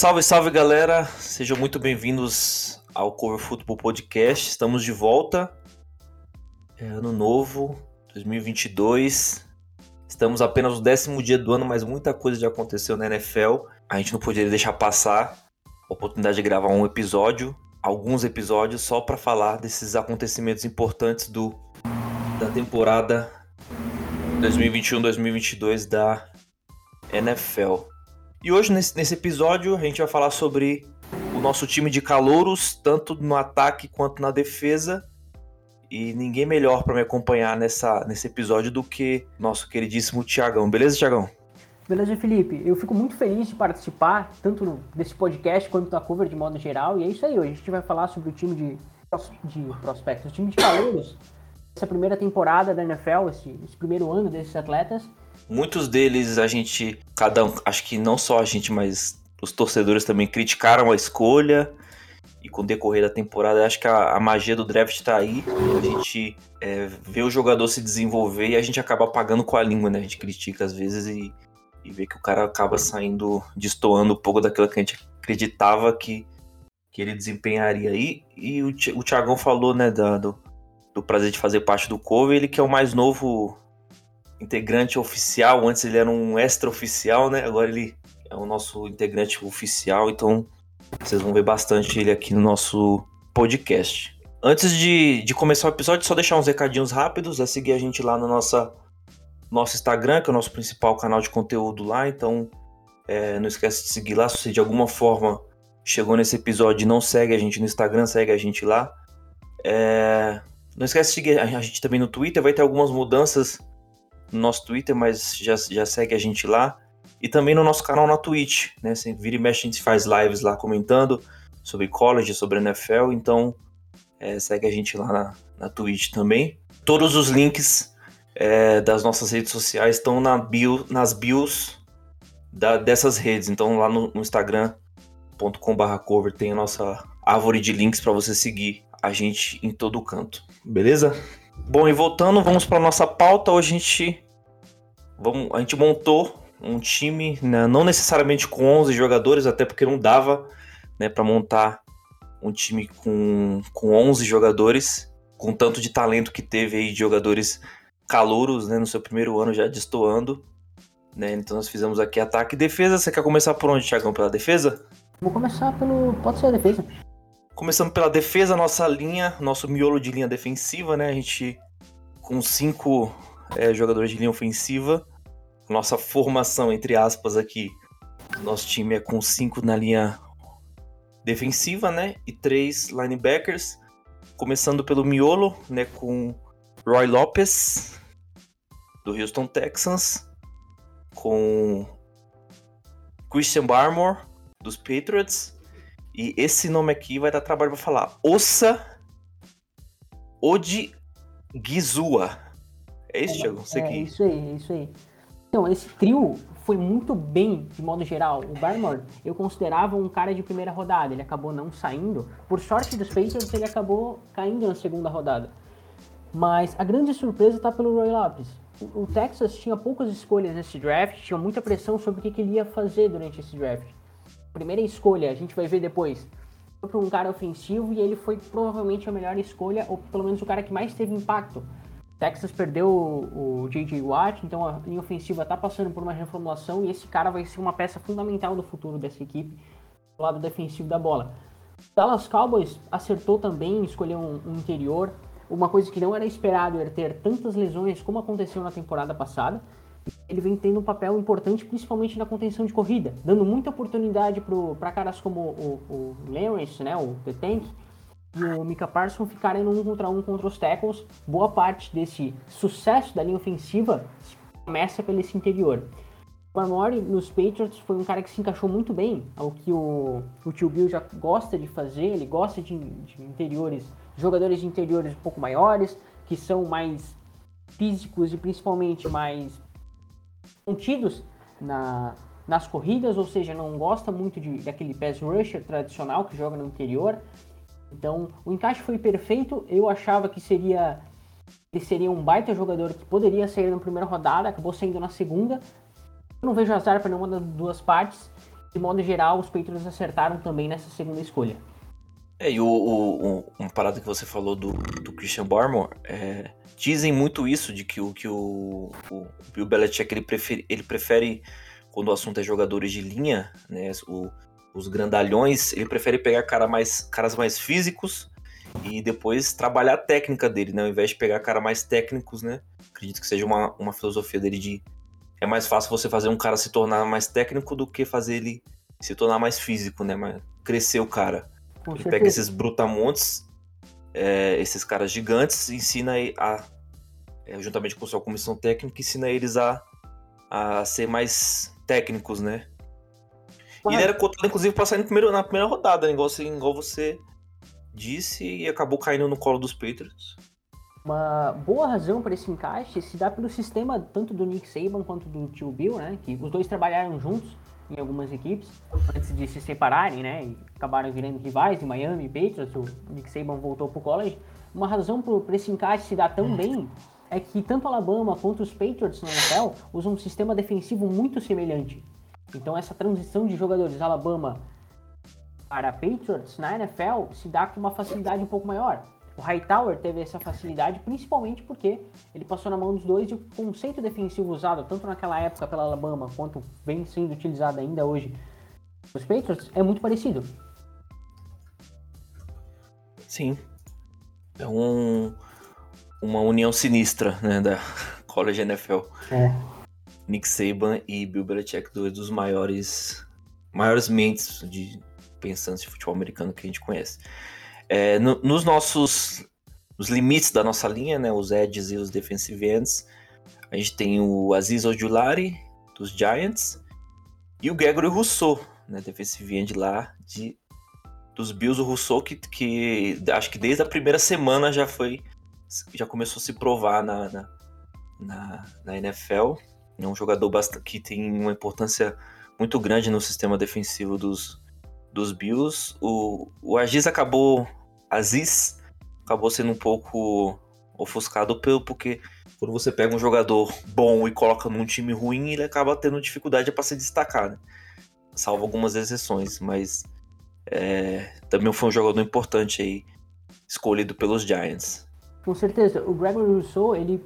Salve, salve galera! Sejam muito bem-vindos ao Cover Football Podcast. Estamos de volta. É ano novo, 2022. Estamos apenas no décimo dia do ano, mas muita coisa já aconteceu na NFL. A gente não poderia deixar passar a oportunidade de gravar um episódio, alguns episódios, só para falar desses acontecimentos importantes do da temporada 2021-2022 da NFL. E hoje, nesse, nesse episódio, a gente vai falar sobre o nosso time de calouros, tanto no ataque quanto na defesa. E ninguém melhor para me acompanhar nessa, nesse episódio do que nosso queridíssimo Tiagão. Beleza, Tiagão? Beleza, Felipe. Eu fico muito feliz de participar, tanto desse podcast quanto da cover de modo geral. E é isso aí, hoje a gente vai falar sobre o time de, de prospectos, o time de calouros. Essa primeira temporada da NFL, esse, esse primeiro ano desses atletas. Muitos deles a gente, cada um, acho que não só a gente, mas os torcedores também criticaram a escolha. E com o decorrer da temporada, acho que a, a magia do draft tá aí. A gente é, vê o jogador se desenvolver e a gente acaba pagando com a língua, né? A gente critica às vezes e, e vê que o cara acaba saindo, destoando um pouco daquilo que a gente acreditava que, que ele desempenharia. E, e o, o Thiagão falou, né, da, do, do prazer de fazer parte do cover, ele que é o mais novo integrante oficial. Antes ele era um extra-oficial, né? Agora ele é o nosso integrante oficial, então vocês vão ver bastante ele aqui no nosso podcast. Antes de, de começar o episódio, só deixar uns recadinhos rápidos. É seguir a gente lá no nossa, nosso Instagram, que é o nosso principal canal de conteúdo lá. Então, é, não esquece de seguir lá. Se você de alguma forma chegou nesse episódio e não segue a gente no Instagram, segue a gente lá. É, não esquece de seguir a gente também no Twitter. Vai ter algumas mudanças no nosso Twitter, mas já, já segue a gente lá. E também no nosso canal na Twitch, né? Sempre vira e mexe, a gente faz lives lá comentando sobre college, sobre NFL. Então, é, segue a gente lá na, na Twitch também. Todos os links é, das nossas redes sociais estão na bio, nas bios da, dessas redes. Então, lá no, no instagram.com/cover tem a nossa árvore de links para você seguir a gente em todo canto. Beleza? Bom, e voltando, vamos para nossa pauta. Hoje a gente, vamos, a gente montou um time, né, não necessariamente com 11 jogadores, até porque não dava né, para montar um time com, com 11 jogadores, com tanto de talento que teve aí de jogadores calouros né, no seu primeiro ano já destoando. Né, então nós fizemos aqui ataque e defesa. Você quer começar por onde, Thiagão? Pela defesa? Vou começar pelo. Pode ser a defesa. Começando pela defesa, nossa linha, nosso miolo de linha defensiva, né? A gente com cinco é, jogadores de linha ofensiva. Nossa formação, entre aspas, aqui. Nosso time é com cinco na linha defensiva, né? E três linebackers. Começando pelo miolo, né? Com Roy Lopes, do Houston Texans. Com Christian Barmore, dos Patriots. E esse nome aqui vai dar trabalho para falar. Ossa Odigizua. É isso, Thiago? Você é, que... isso aí, é isso aí. Então, esse trio foi muito bem, de modo geral. O Barmore, eu considerava um cara de primeira rodada. Ele acabou não saindo. Por sorte dos Patriots, ele acabou caindo na segunda rodada. Mas a grande surpresa está pelo Roy Lopes. O Texas tinha poucas escolhas nesse draft, tinha muita pressão sobre o que ele ia fazer durante esse draft primeira escolha, a gente vai ver depois, foi para um cara ofensivo e ele foi provavelmente a melhor escolha, ou pelo menos o cara que mais teve impacto. Texas perdeu o, J.J. Watt, então a linha ofensiva está passando por uma reformulação e esse cara vai ser uma peça fundamental do futuro dessa equipe, do lado defensivo da bola. Dallas Cowboys acertou também em escolher um, um interior, uma coisa que não era esperado era ter tantas lesões como aconteceu na temporada passada ele vem tendo um papel importante, principalmente na contenção de corrida, dando muita oportunidade para caras como o, o Lawrence, né, o The Tank, e o Mika Parsons ficarem no um contra um contra os tackles. Boa parte desse sucesso da linha ofensiva começa pelo esse interior. O Amori nos Patriots foi um cara que se encaixou muito bem ao que o, o tio Bill já gosta de fazer. Ele gosta de, de interiores, jogadores de interiores um pouco maiores, que são mais físicos e principalmente mais contidos na, nas corridas, ou seja, não gosta muito de, daquele pass rusher tradicional que joga no interior. Então, o encaixe foi perfeito. Eu achava que seria ele seria um baita jogador que poderia sair na primeira rodada, acabou saindo na segunda. Eu não vejo azar para nenhuma das duas partes. de modo geral, os Patriots acertaram também nessa segunda escolha. É, e o, o, o, uma parada que você falou do, do Christian Barmore, é, dizem muito isso, de que o, que o, o Bill Belichick ele prefere, ele prefere, quando o assunto é jogadores de linha, né, o, os grandalhões, ele prefere pegar cara mais, caras mais físicos e depois trabalhar a técnica dele, né, ao invés de pegar caras mais técnicos, né, acredito que seja uma, uma filosofia dele de é mais fácil você fazer um cara se tornar mais técnico do que fazer ele se tornar mais físico, né? Mas crescer o cara. Com ele certeza. pega esses brutamontes, é, esses caras gigantes, ensina a, é, juntamente com sua comissão técnica, ensina eles a, a ser mais técnicos, né? Mas... E ele era cotado, inclusive, pra sair primeiro, na primeira rodada, né? igual, assim, igual você disse, e acabou caindo no colo dos Patriots. Uma boa razão para esse encaixe se dá pelo sistema tanto do Nick Saban quanto do tio Bill, né? Que os dois trabalharam juntos em algumas equipes antes de se separarem, né? E acabaram virando rivais em Miami, Patriots. O Nick Saban voltou para o college. Uma razão para esse encaixe se dar tão bem é que tanto Alabama quanto os Patriots na NFL usam um sistema defensivo muito semelhante. Então essa transição de jogadores Alabama para Patriots na NFL se dá com uma facilidade um pouco maior. O Hightower teve essa facilidade principalmente porque ele passou na mão dos dois e o conceito defensivo usado tanto naquela época pela Alabama quanto vem sendo utilizado ainda hoje nos Patriots é muito parecido. Sim. É um, uma união sinistra né, da College NFL. É. Nick Saban e Bill Belichick, dois dos maiores, maiores mentes de pensantes de futebol americano que a gente conhece. É, no, nos nossos nos limites da nossa linha, né, os edges e os defensive ends, a gente tem o Aziz Ojulari, dos Giants, e o Gregory Rousseau, né, defensive end lá de, dos Bills, o Rousseau, que, que acho que desde a primeira semana já foi, já começou a se provar na, na, na, na NFL, é um jogador que tem uma importância muito grande no sistema defensivo dos, dos Bills. O, o Aziz acabou Aziz acabou sendo um pouco ofuscado pelo porque quando você pega um jogador bom e coloca num time ruim, ele acaba tendo dificuldade para se destacar, né? Salvo algumas exceções, mas é, também foi um jogador importante aí, escolhido pelos Giants. Com certeza, o Gregory Rousseau, ele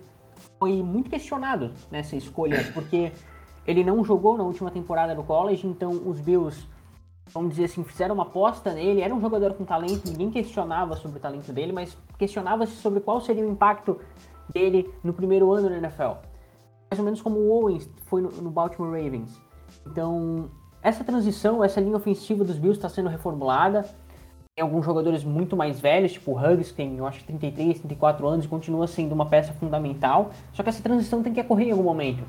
foi muito questionado nessa escolha, porque ele não jogou na última temporada no college, então os Bills vamos dizer assim, fizeram uma aposta nele. Era um jogador com talento, ninguém questionava sobre o talento dele, mas questionava-se sobre qual seria o impacto dele no primeiro ano na NFL. Mais ou menos como o Owens foi no, no Baltimore Ravens. Então, essa transição, essa linha ofensiva dos Bills está sendo reformulada. Tem alguns jogadores muito mais velhos, tipo o Huggs, que tem, eu acho, 33, 34 anos e continua sendo uma peça fundamental. Só que essa transição tem que ocorrer em algum momento.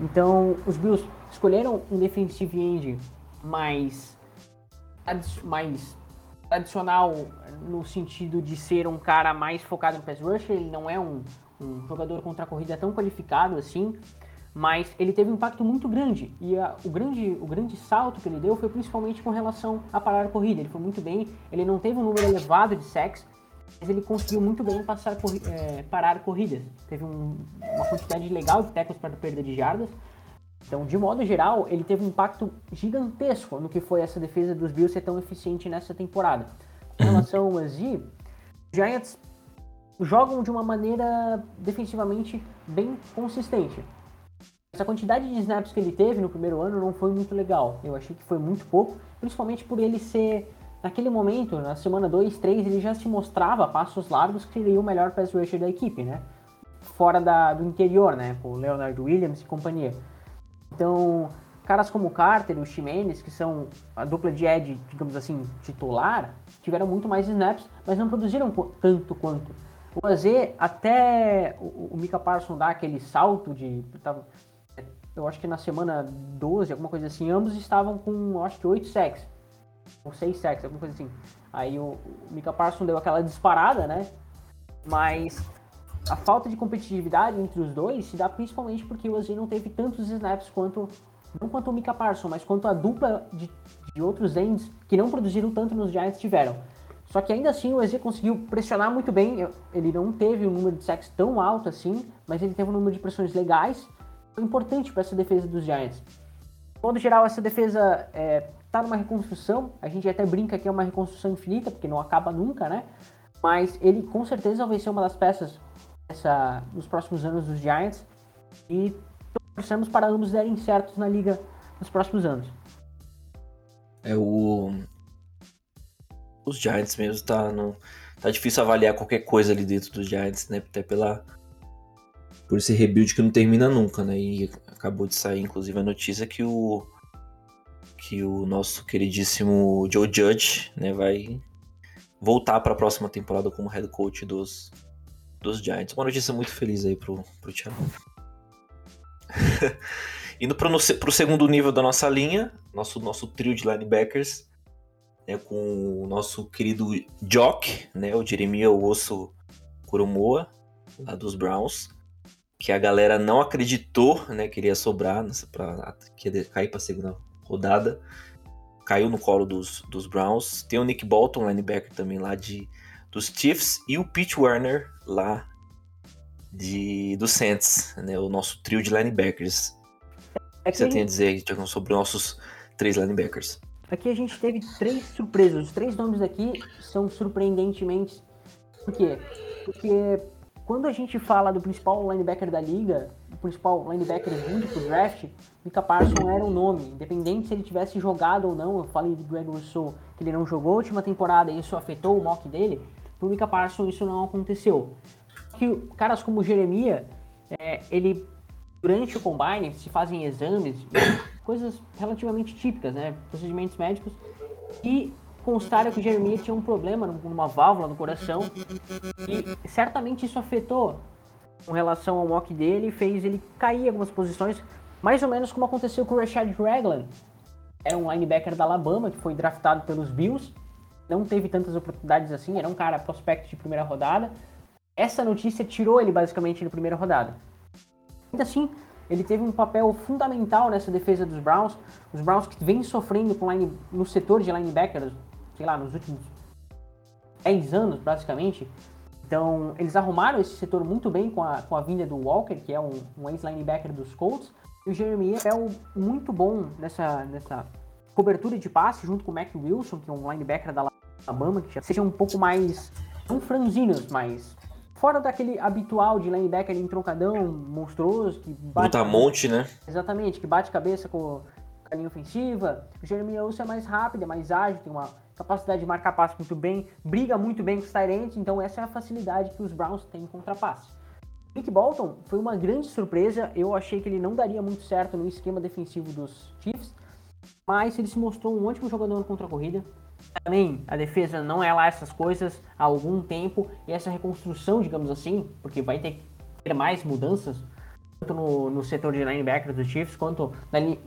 Então, os Bills escolheram um defensive end mais mais tradicional no sentido de ser um cara mais focado no pass rusher, ele não é um, um jogador contra a corrida tão qualificado assim, mas ele teve um impacto muito grande e a, o, grande, o grande salto que ele deu foi principalmente com relação a parar a corrida. Ele foi muito bem, ele não teve um número elevado de sacks, mas ele conseguiu muito bem passar, é, parar corridas. Teve um, uma quantidade legal de tackles para perda de jardas, então, de modo geral, ele teve um impacto gigantesco no que foi essa defesa dos Bills ser tão eficiente nessa temporada. Com relação ao Azi, os Giants jogam de uma maneira defensivamente bem consistente. Essa quantidade de snaps que ele teve no primeiro ano não foi muito legal. Eu achei que foi muito pouco, principalmente por ele ser, naquele momento, na semana 2, 3, ele já se mostrava a passos largos que seria o melhor pass rusher da equipe, né? Fora da, do interior, né? Com o Leonard Williams e companhia. Então, caras como Carter e o Ximenes, que são a dupla de Ed, digamos assim, titular, tiveram muito mais snaps, mas não produziram tanto quanto. O AZ, até o, o Mika Parson dá aquele salto de. Eu acho que na semana 12, alguma coisa assim, ambos estavam com, acho que 8 sacks. Ou 6 sacks, alguma coisa assim. Aí o, o Mika Parson deu aquela disparada, né? Mas a falta de competitividade entre os dois se dá principalmente porque o Ozzy não teve tantos snaps quanto não quanto o Mika Parson, mas quanto a dupla de, de outros ends que não produziram tanto nos Giants tiveram. Só que ainda assim o Ozzy conseguiu pressionar muito bem. Ele não teve um número de sacks tão alto assim, mas ele teve um número de pressões legais. Importante para essa defesa dos Giants. De geral, essa defesa é, tá numa reconstrução. A gente até brinca que é uma reconstrução infinita, porque não acaba nunca, né? Mas ele com certeza vai ser uma das peças essa, nos próximos anos dos Giants. E torcemos para ambos derem certos na liga nos próximos anos. É o. Os Giants mesmo tá no. Tá difícil avaliar qualquer coisa ali dentro dos Giants, né? Até pela. Por esse rebuild que não termina nunca, né? E acabou de sair, inclusive, a notícia que o. Que o nosso queridíssimo Joe Judge, né, vai voltar para a próxima temporada como head coach dos, dos Giants. Uma notícia muito feliz aí pro, pro Thiago. Indo para o segundo nível da nossa linha, nosso, nosso trio de linebackers, né, com o nosso querido Jock, né, o Jeremiah Osso Kuromoa, lá dos Browns, que a galera não acreditou né, que iria sobrar, pra, que ia cair para a segunda rodada. Caiu no colo dos, dos Browns. Tem o Nick Bolton, linebacker também lá de, dos Chiefs, e o Pete Werner lá de, do Saints, né, o nosso trio de linebackers. O que você tem a dizer sobre nossos três linebackers? Aqui a gente teve três surpresas. Os três nomes aqui são surpreendentemente. Por quê? Porque quando a gente fala do principal linebacker da liga, o principal linebacker vindo pro draft, Mika Parson era um nome. Independente se ele tivesse jogado ou não, eu falei do Greg Rousseau que ele não jogou a última temporada e isso afetou o mock dele. Pro Mika Parson isso não aconteceu. Que caras como Jeremia, é, ele durante o combine se fazem exames, coisas relativamente típicas, né? Procedimentos médicos. E constaram que Jeremias tinha um problema numa válvula no coração. E certamente isso afetou com relação ao mock dele fez ele cair algumas posições, mais ou menos como aconteceu com o Rashad Ragland. Era um linebacker da Alabama que foi draftado pelos Bills. Não teve tantas oportunidades assim, era um cara prospecto de primeira rodada. Essa notícia tirou ele basicamente na primeira rodada. Ainda assim, ele teve um papel fundamental nessa defesa dos Browns. Os Browns que vêm sofrendo com line, no setor de linebackers, sei lá, nos últimos 10 anos, basicamente. Então, eles arrumaram esse setor muito bem com a, com a vinda do Walker, que é um, um ex-linebacker dos Colts. E o Jeremy é um muito bom nessa, nessa cobertura de passe, junto com o Mac Wilson, que é um linebacker da Alabama, que já seja um pouco mais, não franzinos, mas Fora daquele habitual de linebacker em troncadão monstruoso, que bate. monte, né? Exatamente, que bate cabeça com a linha ofensiva. O Jeremy Wilson é mais rápido, é mais ágil, tem uma capacidade de marcar passe muito bem, briga muito bem com os Tyrants, então essa é a facilidade que os Browns têm em contrapasse. Nick Bolton foi uma grande surpresa, eu achei que ele não daria muito certo no esquema defensivo dos Chiefs, mas ele se mostrou um ótimo jogador contra a corrida, também a defesa não é lá essas coisas há algum tempo e essa reconstrução, digamos assim, porque vai ter que ter mais mudanças tanto no, no setor de linebacker dos Chiefs quanto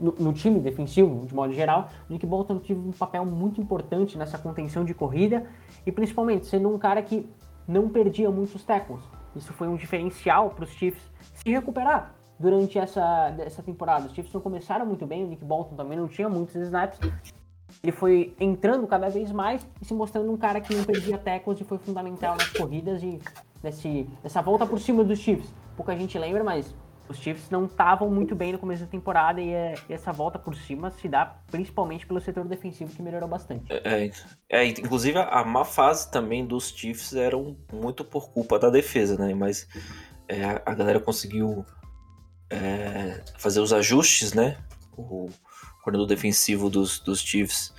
no, no, time defensivo de modo geral. O Nick Bolton teve um papel muito importante nessa contenção de corrida e principalmente sendo um cara que não perdia muitos tackles. Isso foi um diferencial para os Chiefs se recuperar durante essa, essa temporada. Os Chiefs não começaram muito bem, o Nick Bolton também não tinha muitos snaps, ele foi entrando cada vez mais e se mostrando um cara que não perdia tackles e foi fundamental nas corridas e nesse, nessa volta por cima dos Chiefs. Pouca gente lembra, mas os Chiefs não estavam muito bem no começo da temporada e, é, e, essa volta por cima se dá principalmente pelo setor defensivo que melhorou bastante. É, é, é inclusive a má fase também dos Chiefs era muito por culpa da defesa, né? Mas é, a, a, galera conseguiu é, fazer os ajustes, né? O, coordenador defensivo dos, dos Chiefs.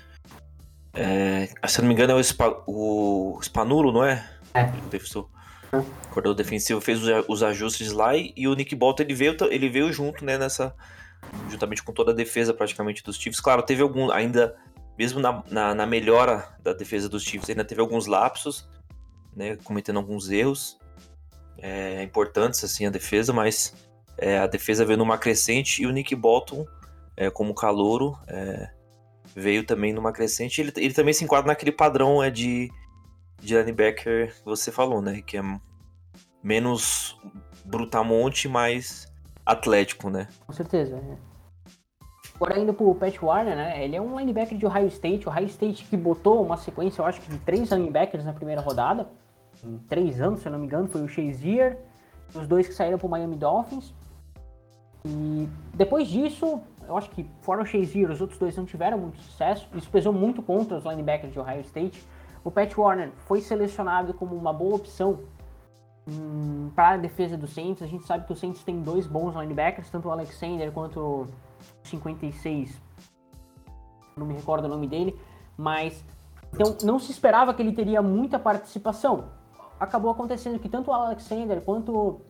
É, se não me engano, é o, Spa, o Spanulo, não é? É. O coordenador defensivo fez os, ajustes lá e, o Nick Bolton ele veio, ele veio junto, né, nessa. Juntamente com toda a defesa praticamente dos Chiefs. Claro, teve algum. Ainda, mesmo na, na, na melhora da defesa dos Chiefs, ainda teve alguns lapsos, né, cometendo alguns erros é, importantes, assim, a defesa, mas é, a defesa veio numa crescente e o Nick Bolton é, como calouro, é, veio também numa crescente. Ele, ele também se enquadra naquele padrão é, de, de linebacker que você falou, né? Que é menos brutamonte, mais atlético, né? Com certeza. É. Agora indo pro Pat Warner, né? Ele é um linebacker de Ohio State. Ohio State que botou uma sequência, eu acho que de três linebackers na primeira rodada. Em três anos, se eu não me engano, foi o Shazier, os dois que saíram pro Miami Dolphins. E depois disso, eu acho que fora o Shazier, os outros dois não tiveram muito sucesso. Isso pesou muito contra os linebackers de Ohio State. O Pat Warner foi selecionado como uma boa opção hum, para a defesa do Saints. A gente sabe que o Saints tem dois bons linebackers, tanto o Alexander quanto o 56. Não me recordo o nome dele, mas então não se esperava que ele teria muita participação. Acabou acontecendo que tanto o Alexander quanto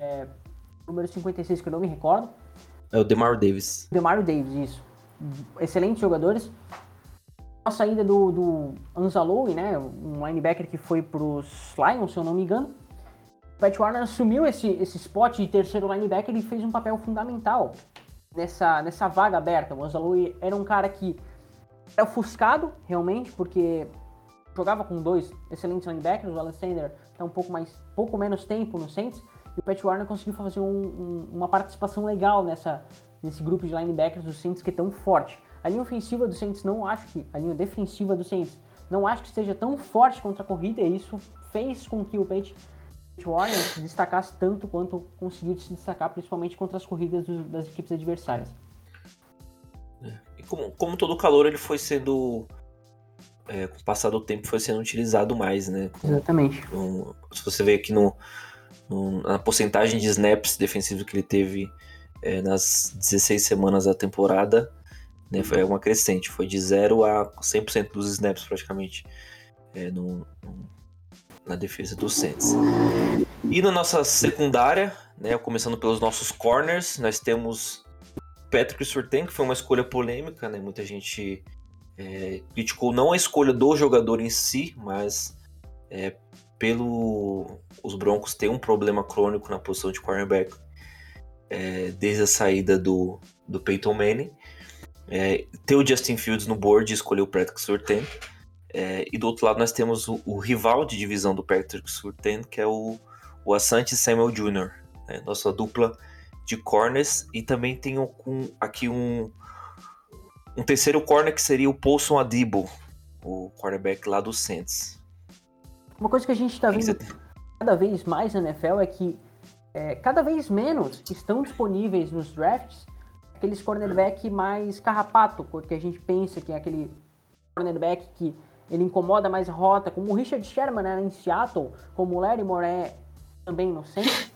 é, o número 56, que eu não me recordo. É o Demario Davis. Demario Davis, isso. Excelentes jogadores. A saída do, do né, um linebacker que foi para os Lions, se eu não me engano. Pat Warner assumiu esse, esse spot de terceiro linebacker e fez um papel fundamental nessa, nessa vaga aberta. O Anzalou era um cara que era ofuscado, realmente, porque jogava com dois excelentes linebackers, o Alexander está um pouco mais, pouco menos tempo no Saints, e o Pat Warner conseguiu fazer um, um, uma participação legal nessa, nesse grupo de linebackers do Saints que é tão forte. A linha ofensiva do Saints não acho que, a linha defensiva do Saints não acho que esteja tão forte contra a corrida, e isso fez com que o Pat Warner se destacasse tanto quanto conseguiu se destacar, principalmente contra as corridas do, das equipes adversárias. É. E como, como todo calor, ele foi sendo. É, com o passar do tempo, foi sendo utilizado mais, né? Exatamente. Se você vê aqui no, no, na porcentagem de snaps defensivos que ele teve é, nas 16 semanas da temporada, né, foi uma crescente. Foi de 0 a 100% dos snaps, praticamente, é, no, no, na defesa do Saints. E na nossa secundária, né, começando pelos nossos corners, nós temos Patrick Surtain, que foi uma escolha polêmica, né? Muita gente é, criticou não a escolha do jogador em si, mas é, pelo os Broncos ter um problema crônico na posição de cornerback é, desde a saída do, do Peyton Manning. É, ter o Justin Fields no board e escolher o Patrick Surtain. É, e do outro lado nós temos o, o, rival de divisão do Patrick Surtain, que é o, o Asante Samuel Jr., né? nossa dupla de corners e também tem um, aqui um, um terceiro corner que seria o Paulson Adibo, o quarterback lá do Saints. Uma coisa que a gente está vendo cada vez mais na NFL é que é, cada vez menos estão disponíveis nos drafts aqueles cornerback mais carrapato, porque a gente pensa que é aquele cornerback que ele incomoda mais a rota, como o Richard Sherman era em Seattle, como o Larry Moore é também no Saints.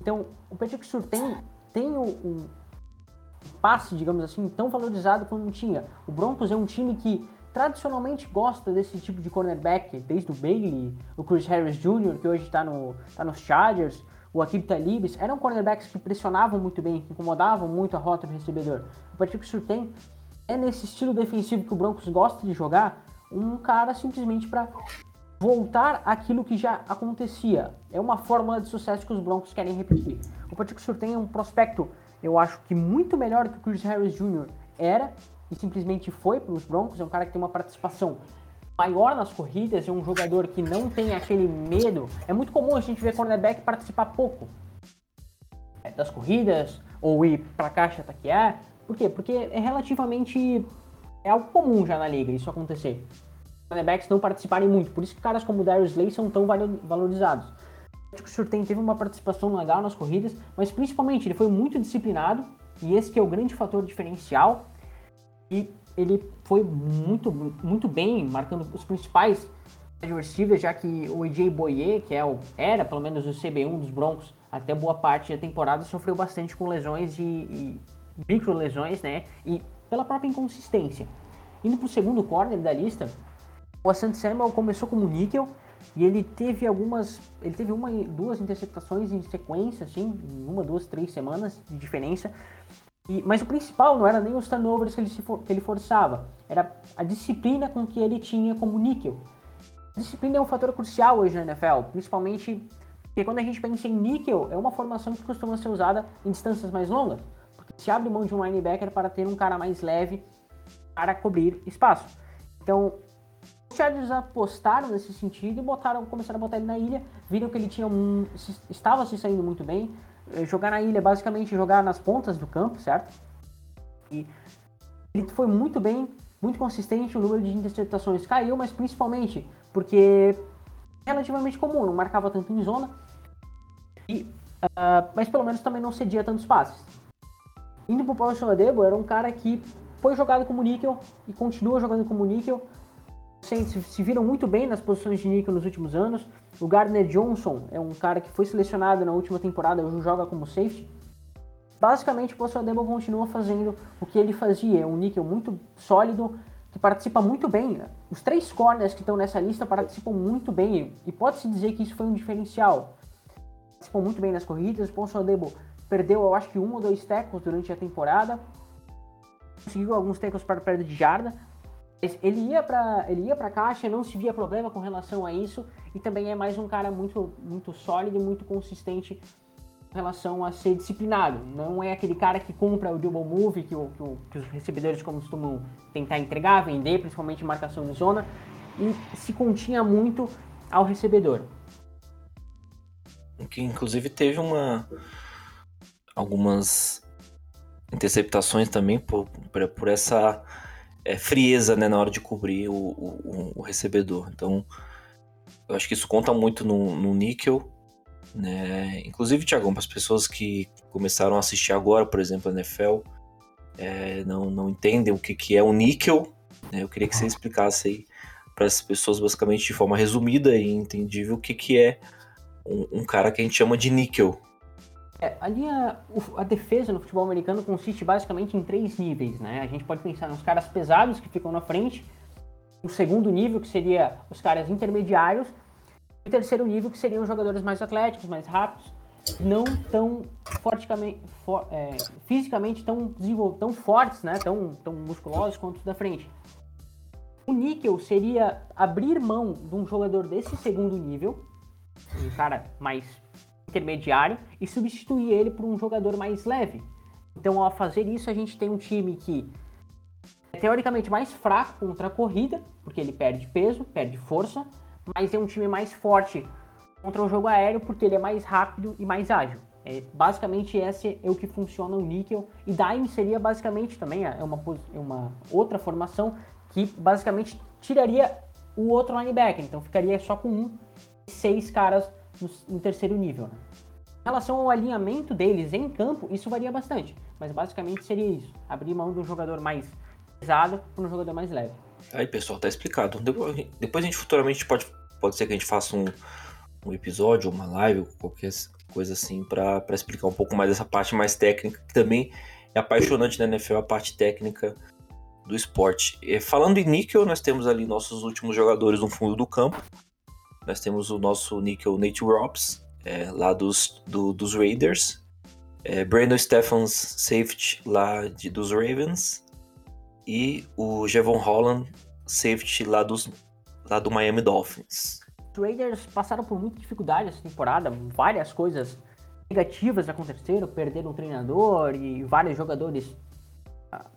Então, o Patrick Surtain tem um, um passe, digamos assim, tão valorizado como tinha. O Broncos é um time que tradicionalmente gosta desse tipo de cornerback, desde o Bailey, o Chris Harris Jr., que hoje está no, tá nos Chargers, o Akib Talibes, eram cornerbacks que pressionavam muito bem, que incomodavam muito a rota do recebedor. O Patrick Surtain é nesse estilo defensivo que o Broncos gosta de jogar, um cara simplesmente para voltar aquilo que já acontecia. É uma fórmula de sucesso que os Broncos querem repetir. O Patrick Surtain é um prospecto, eu acho que muito melhor que o Chris Harris Jr. era e simplesmente foi para os Broncos. É um cara que tem uma participação maior nas corridas, é um jogador que não tem aquele medo. É muito comum a gente ver cornerback participar pouco é, das corridas ou ir para a caixa ataquear. Por quê? Porque é relativamente é algo comum já na liga isso acontecer cornerbacks não participarem muito. Por isso que caras como o Darius Slay são tão valorizados. O Surtain teve uma participação legal nas corridas, mas principalmente ele foi muito disciplinado, e esse que é o grande fator diferencial. E ele foi muito, muito bem, marcando os principais adversários, já que o AJ Boyer, que é o, era pelo menos o CB1 dos Broncos até boa parte da temporada, sofreu bastante com lesões e, e micro lesões, né? E pela própria inconsistência. Indo para o segundo corner da lista, o Asante Samuel começou como níquel e ele teve algumas, ele teve uma, duas interceptações em sequência, assim, uma, duas, três semanas de diferença. E, mas o principal não era nem os turnovers que ele, for, que ele forçava, era a disciplina com que ele tinha como níquel. Disciplina é um fator crucial hoje na NFL, principalmente porque quando a gente pensa em níquel, é uma formação que costuma ser usada em distâncias mais longas, porque se abre mão de um linebacker para ter um cara mais leve para cobrir espaço. Então, os Chargers apostaram nesse sentido e botaram, começaram a botar ele na ilha, viram que ele tinha um, estava se saindo muito bem. Eh, jogar na ilha, basicamente jogar nas pontas do campo, certo? E ele foi muito bem, muito consistente, o número de interceptações caiu, mas principalmente porque é relativamente comum, não marcava tanto em zona, e, uh, mas pelo menos também não cedia tantos passes. Indo pro Paulo Soladebo, era um cara que foi jogado como níquel e continua jogando como níquel. Saints se viram muito bem nas posições de níquel nos últimos anos. O Gardner Johnson é um cara que foi selecionado na última temporada, hoje joga como safety. Basicamente, o Paul Debo continua fazendo o que ele fazia, é um níquel muito sólido, que participa muito bem. Os três corners que estão nessa lista participam muito bem, e pode-se dizer que isso foi um diferencial. Participam muito bem nas corridas, o Paul Debo perdeu, eu acho que um ou dois tackles durante a temporada, conseguiu alguns tackles para perda de jarda, ele ia para ele ia para caixa, não se via problema com relação a isso e também é mais um cara muito muito sólido e muito consistente em relação a ser disciplinado. Não é aquele cara que compra o double move que, o, que, o, que os recebedores costumam tentar entregar, vender, principalmente marcação de zona e se continha muito ao recebedor. Que inclusive teve uma algumas interceptações também por, por, por essa é, frieza né, na hora de cobrir o, o, o, recebedor. Então, eu acho que isso conta muito no, no níquel. Né? Inclusive, Tiagão, para as pessoas que começaram a assistir agora, por exemplo, a NFL, é, não, não entendem o que, que é o níquel, né? eu queria que você explicasse aí para as pessoas, basicamente, de forma resumida e entendível, o que, que é um, um cara que a gente chama de níquel. É, a linha, a defesa no futebol americano consiste basicamente em três níveis, né? A gente pode pensar nos caras pesados que ficam na frente, o segundo nível que seria os caras intermediários, e o terceiro nível que seriam os jogadores mais atléticos, mais rápidos, não tão for, é, fisicamente tão tão fortes, né? Tão, tão musculosos quanto os da frente. O níquel seria abrir mão de um jogador desse segundo nível, um cara mais intermediário e substituir ele por um jogador mais leve. Então, ao fazer isso, a gente tem um time que é teoricamente mais fraco contra a corrida, porque ele perde peso, perde força, mas é um time mais forte contra o jogo aéreo, porque ele é mais rápido e mais ágil. É, basicamente, esse é o que funciona o níquel. E Dime seria basicamente também é uma, é uma outra formação que basicamente tiraria o outro linebacker. Então ficaria só com um seis caras no, no terceiro nível. Né? Em relação ao alinhamento deles em campo, isso varia bastante, mas basicamente seria isso: abrir mão de um jogador mais pesado para um jogador mais leve. Aí, pessoal, tá explicado. Depois, a gente futuramente pode, pode ser que a gente faça um, um episódio, uma live, qualquer coisa assim, para explicar um pouco mais essa parte mais técnica, que também é apaixonante na NFL, a parte técnica do esporte. E, falando em níquel, nós temos ali nossos últimos jogadores no fundo do campo. Nós temos o nosso níquel Nate Robs, é, lá dos, do, dos Raiders. É, Brandon Stephens, safety lá de, dos Ravens. E o Jevon Holland, safety lá, dos, lá do Miami Dolphins. Os Raiders passaram por muita dificuldade essa temporada, várias coisas negativas aconteceram, perderam o treinador e vários jogadores.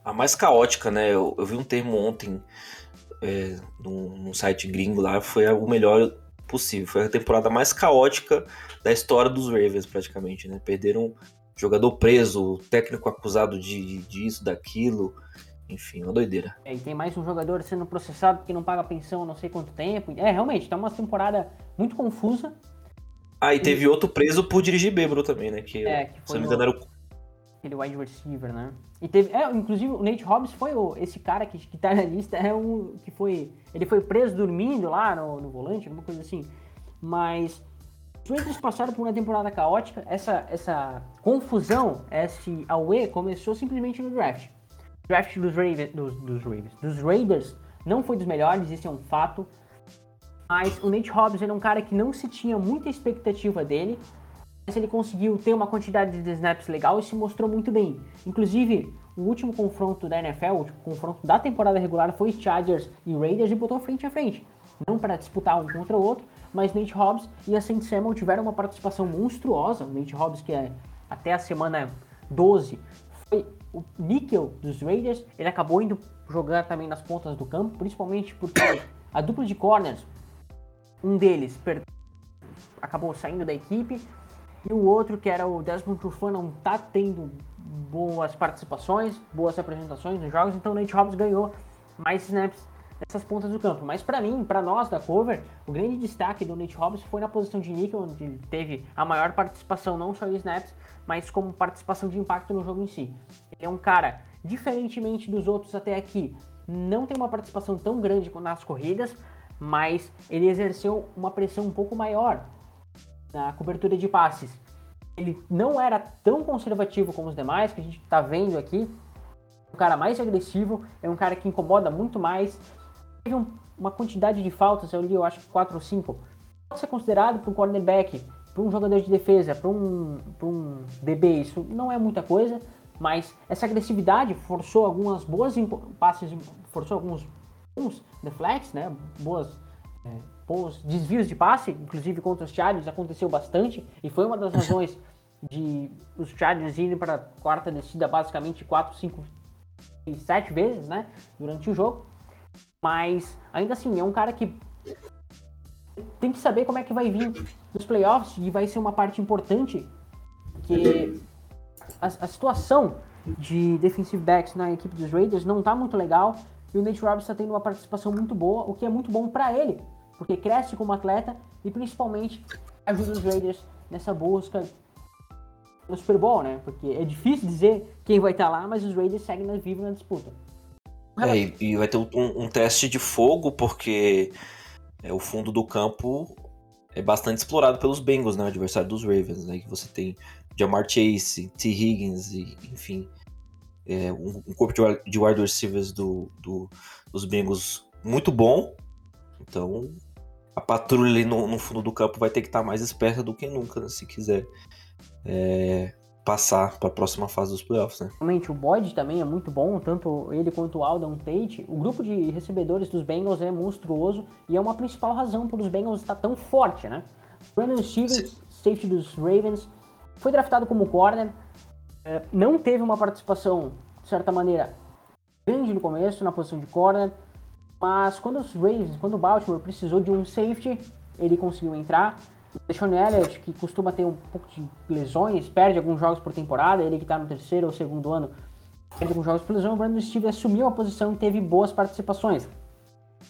A mais caótica, né? Eu, eu vi um termo ontem é, num, num site gringo lá, foi o melhor possível. Foi a temporada mais caótica da história dos Ravens, praticamente, né? Perderam jogador preso, técnico acusado de disso, daquilo. Enfim, uma doideira. É, e tem mais um jogador sendo processado porque não paga pensão há não sei quanto tempo. É, realmente, tá uma temporada muito confusa. Ah, e teve e... outro preso por dirigir bêbado também, né? Que, é, que foi se não me engano, era o aquele wide receiver, né? E teve, é, inclusive o Nate Hobbs foi o, esse cara que, que tá na lista, é um que foi, ele foi preso dormindo lá no, no volante, alguma coisa assim. Mas os Raiders passaram por uma temporada caótica, essa, essa confusão, esse AUE começou simplesmente no draft. O draft dos, Ravens, dos, dos, Ravens, dos Raiders não foi dos melhores, isso é um fato. Mas o Nate Hobbs era um cara que não se tinha muita expectativa dele, ele conseguiu ter uma quantidade de snaps legal e se mostrou muito bem. Inclusive, o último confronto da NFL, o confronto da temporada regular foi Chargers e Raiders e botou frente a frente. Não para disputar um contra o outro, mas Nate Hobbs e a Saint Samuel tiveram uma participação monstruosa. O Nate Hobbs, que é até a semana 12, foi o níquel dos Raiders. Ele acabou indo jogar também nas pontas do campo, principalmente porque a dupla de corners, um deles acabou saindo da equipe, e o outro, que era o Desmond Trufant, não tá tendo boas participações, boas apresentações nos jogos, então o Nate Hobbs ganhou mais snaps nessas pontas do campo. Mas para mim, para nós da cover, o grande destaque do Nate Robinson foi na posição de níquel, onde ele teve a maior participação, não só em snaps, mas como participação de impacto no jogo em si. Ele é um cara, diferentemente dos outros até aqui, não tem uma participação tão grande nas corridas, mas ele exerceu uma pressão um pouco maior na cobertura de passes. Ele não era tão conservativo como os demais, que a gente está vendo aqui. Um cara mais agressivo, é um cara que incomoda muito mais. Teve um, uma quantidade de faltas, eu li, eu acho que 4 ou 5. Pode ser considerado para um cornerback, para um jogador de defesa, para um, um DB, isso não é muita coisa, mas essa agressividade forçou algumas boas passes, forçou alguns bons deflects, né? Boas, é, bons desvios de passe, inclusive contra os Chargers aconteceu bastante e foi uma das razões de os Chargers irem para a quarta descida basicamente 4, 5 e 7 vezes, né? Durante o jogo. Mas ainda assim, é um cara que tem que saber como é que vai vir nos playoffs e vai ser uma parte importante que a, a situação de defensive backs na equipe dos Raiders não está muito legal e o Nate Robinson está tendo uma participação muito boa, o que é muito bom para ele, porque cresce como atleta e principalmente ajuda os Raiders nessa busca no Super Bowl, né? Porque é difícil dizer quem vai estar lá, mas os Raiders seguem viva na disputa. É, e vai ter um, um, teste de fogo, porque é, o fundo do campo é bastante explorado pelos Bengals, né? O adversário dos Ravens, né? Que você tem Jamar Chase, T. Higgins, e, enfim é, um, um, corpo de, de wide receivers do, do, dos Bengals muito bom. Então, a patrulha ali no, no fundo do campo vai ter que estar tá mais esperta do que nunca, né, se quiser é, passar para a próxima fase dos playoffs. Né? Realmente, o Boyd também é muito bom, tanto ele quanto o Alden Tate. O grupo de recebedores dos Bengals é monstruoso e é uma principal razão para os Bengals estar tão forte, né? Brandon Stevens, safety dos Ravens, foi draftado como corner, é, não teve uma participação, de certa maneira, grande no começo, na posição de corner, mas quando os Ravens, quando o Baltimore precisou de um safety, ele conseguiu entrar. Deshaun Elliott, que costuma ter um pouco de lesões, perde alguns jogos por temporada, ele que está no terceiro ou segundo ano, perde alguns jogos por lesão, o Brandon Steve assumiu a posição e teve boas participações,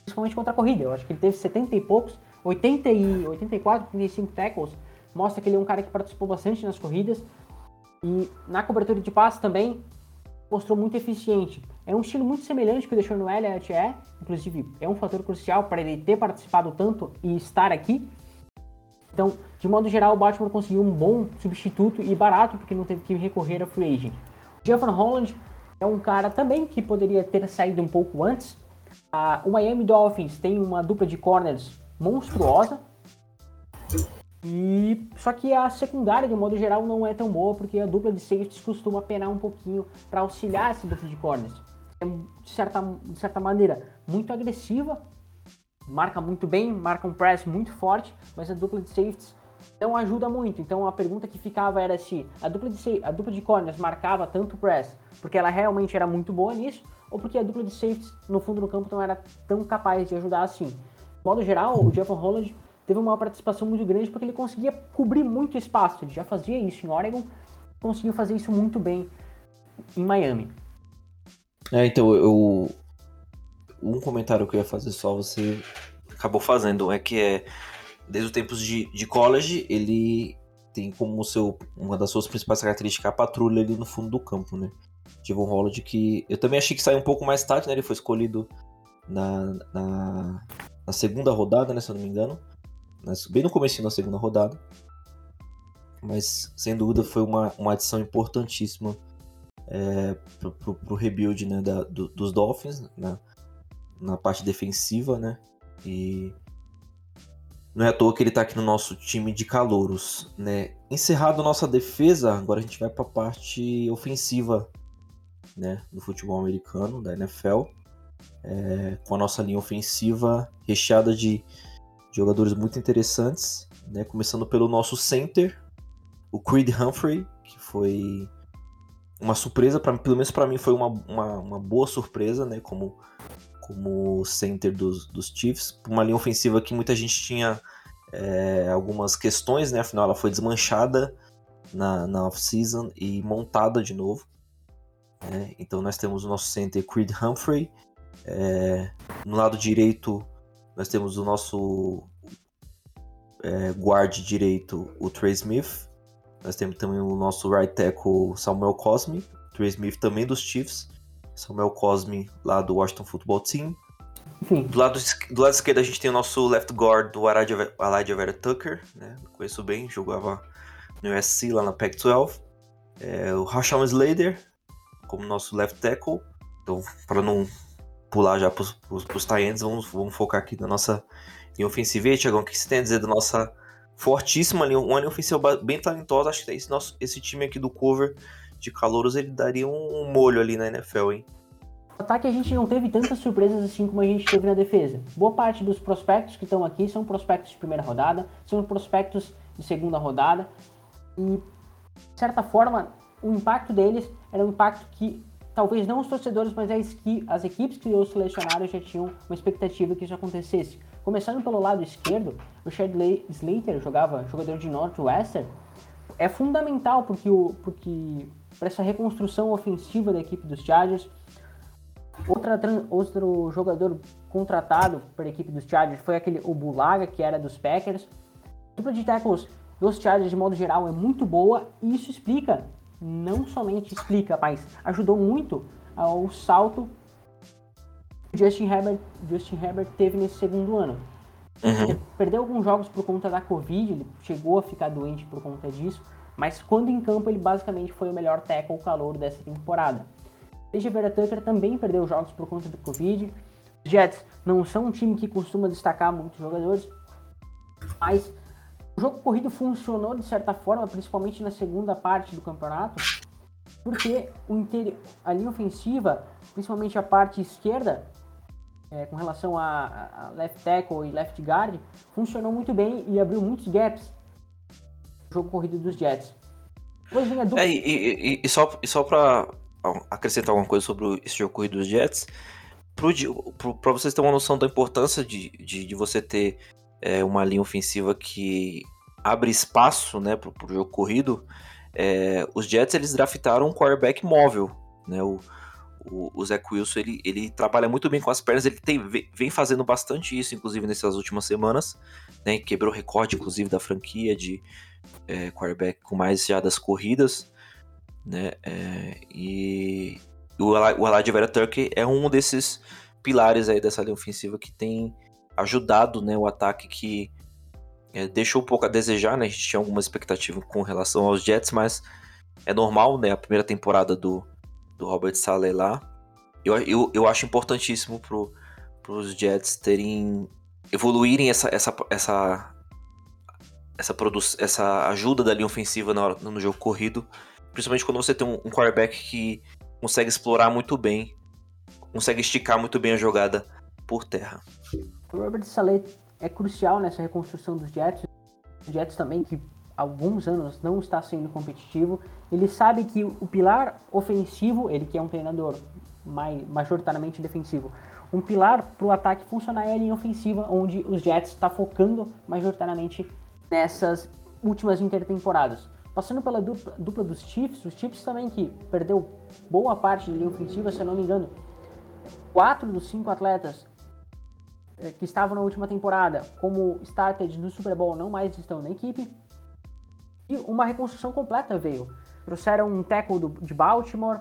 principalmente contra a corrida. Eu acho que ele teve 70 e poucos, 80 e 84, 35 tackles, mostra que ele é um cara que participou bastante nas corridas, e na cobertura de passe também mostrou muito eficiente. É um estilo muito semelhante que o Deshaun Elliott é, inclusive é um fator crucial para ele ter participado tanto e estar aqui. Então, de modo geral, o Baltimore conseguiu um bom substituto e barato, porque não teve que recorrer a free agent. O Jeffrey Holland é um cara também que poderia ter saído um pouco antes. Ah, o Miami Dolphins tem uma dupla de corners monstruosa, e só que a secundária, de modo geral, não é tão boa, porque a dupla de safeties costuma penar um pouquinho para auxiliar essa dupla de corners. É, de certa, de certa maneira, muito agressiva, marca muito bem, marca um press muito forte, mas a dupla de safeties não ajuda muito. Então a pergunta que ficava era se a dupla de, a dupla de corners marcava tanto press porque ela realmente era muito boa nisso, ou porque a dupla de safeties no fundo do campo não era tão capaz de ajudar assim. De modo geral, o Jeff Holland teve uma participação muito grande porque ele conseguia cobrir muito espaço. Ele já fazia isso em Oregon, conseguiu fazer isso muito bem em Miami. É, então eu um comentário que eu ia fazer só você acabou fazendo é que é desde os tempos de, de college ele tem como seu uma das suas principais características a patrulha ali no fundo do campo, né? Um Holland que eu também achei que saiu um pouco mais tarde, né? Ele foi escolhido na, na, na segunda rodada, né? Se eu não me engano bem no começo da segunda rodada. Mas sem dúvida foi uma, uma adição importantíssima é, pro, pro, pro rebuild né, da, do, dos Dolphins né, na parte defensiva, né? E não é à toa que ele está aqui no nosso time de calouros, né? Encerrado nossa defesa, agora a gente vai para a parte ofensiva, né, do futebol americano, da NFL, é, com a nossa linha ofensiva recheada de jogadores muito interessantes, né? Começando pelo nosso center, o Creed Humphrey, que foi uma surpresa, pra, pelo menos para mim foi uma, uma, uma, boa surpresa, né? Como, como center dos, dos Chiefs. Uma linha ofensiva que muita gente tinha é, algumas questões, né? Afinal, ela foi desmanchada na, na off-season e montada de novo. Né? Então nós temos o nosso center Creed Humphrey, É, no lado direito, nós temos o nosso é, guard direito, o Trey Smith. Nós temos também o nosso right tackle, Samuel Cosme. Trey Smith também dos Chiefs. Samuel Cosme lá do Washington Football Team. Do lado, do lado esquerdo a gente tem o nosso left guard do Elijah Vera Tucker, né? Conheço bem, jogava no USC lá na Pac-12. É, o Rashawn Slater como nosso left tackle. Então, para não pular já para os tie vamos, vamos focar aqui na nossa linha ofensiva. E Tiagão, o que você tem a dizer da nossa fortíssima linha, uma linha ofensiva bem talentosa? Acho que esse, nosso, esse time aqui do cover de calouros, ele daria um molho ali na NFL, hein? ataque a gente não teve tantas surpresas assim como a gente teve na defesa. Boa parte dos prospectos que estão aqui são prospectos de primeira rodada, são prospectos de segunda rodada e, de certa forma, o impacto deles era um impacto que talvez não os torcedores, mas as equipes que os selecionaram já tinham uma expectativa que isso acontecesse. Começando pelo lado esquerdo, o Chad Slater jogava jogador de Northwestern, é fundamental porque, o, porque para essa reconstrução ofensiva da equipe dos Chargers Outra, outro jogador contratado pela equipe dos Chargers foi aquele o Bulaga, que era dos Packers. A dupla de tackles dos Chargers, de modo geral, é muito boa e isso explica, não somente explica, mas ajudou muito ao salto Justin Herbert, Justin Herbert teve nesse segundo ano. Uhum. Perdeu alguns jogos por conta da Covid, ele chegou a ficar doente por conta disso, mas quando em campo ele basicamente foi o melhor tackle calor dessa temporada. Desde Vera Tucker também perdeu jogos por conta do Covid. Os Jets não são um time que costuma destacar muitos jogadores, mas o jogo corrido funcionou de certa forma, principalmente na segunda parte do campeonato, porque o inter... a linha ofensiva, principalmente a parte esquerda, é, com relação a, a, left tackle e left guard, funcionou muito bem e abriu muitos gaps no jogo corrido dos Jets. É, e, e, e, só, e só para acrescentar alguma coisa sobre esse jogo corrido dos Jets. Para vocês terem uma noção da importância de, de, de você ter é, uma linha ofensiva que abre espaço né, para o jogo corrido, é, os Jets eles draftaram um quarterback móvel. Né, o, o, o Zach Wilson ele, ele trabalha muito bem com as pernas, ele tem, vem fazendo bastante isso, inclusive nessas últimas semanas. Né, quebrou recorde, inclusive, da franquia de é, quarterback com mais jadas corridas né? É, e o, o Vera Turkey é um desses pilares aí dessa linha ofensiva que tem ajudado, né, o ataque que é, deixou um pouco a desejar, né? A gente tinha alguma expectativa com relação aos Jets, mas é normal, né? A primeira temporada do, do Robert Saleh lá. Eu, eu, eu acho importantíssimo pro, pros Jets terem evoluírem essa essa essa essa, essa ajuda da linha ofensiva no, no jogo corrido Principalmente quando você tem um, um quarterback que consegue explorar muito bem, consegue esticar muito bem a jogada por terra. O Robert Saleh é crucial nessa reconstrução dos Jets. Os Jets também, que alguns anos não está sendo competitivo. Ele sabe que o pilar ofensivo, ele que é um treinador mais, majoritariamente defensivo, um pilar para o ataque funcionar é a linha ofensiva, onde os Jets está focando majoritariamente nessas últimas intertemporadas. Passando pela dupla, dupla, dos Chiefs, os Chiefs também que perdeu boa parte da linha ofensiva, se eu não me engano. Quatro dos cinco atletas eh, que estavam na última temporada como started no Super Bowl não mais estão na equipe. E uma reconstrução completa veio. Trouxeram um tackle do, de Baltimore,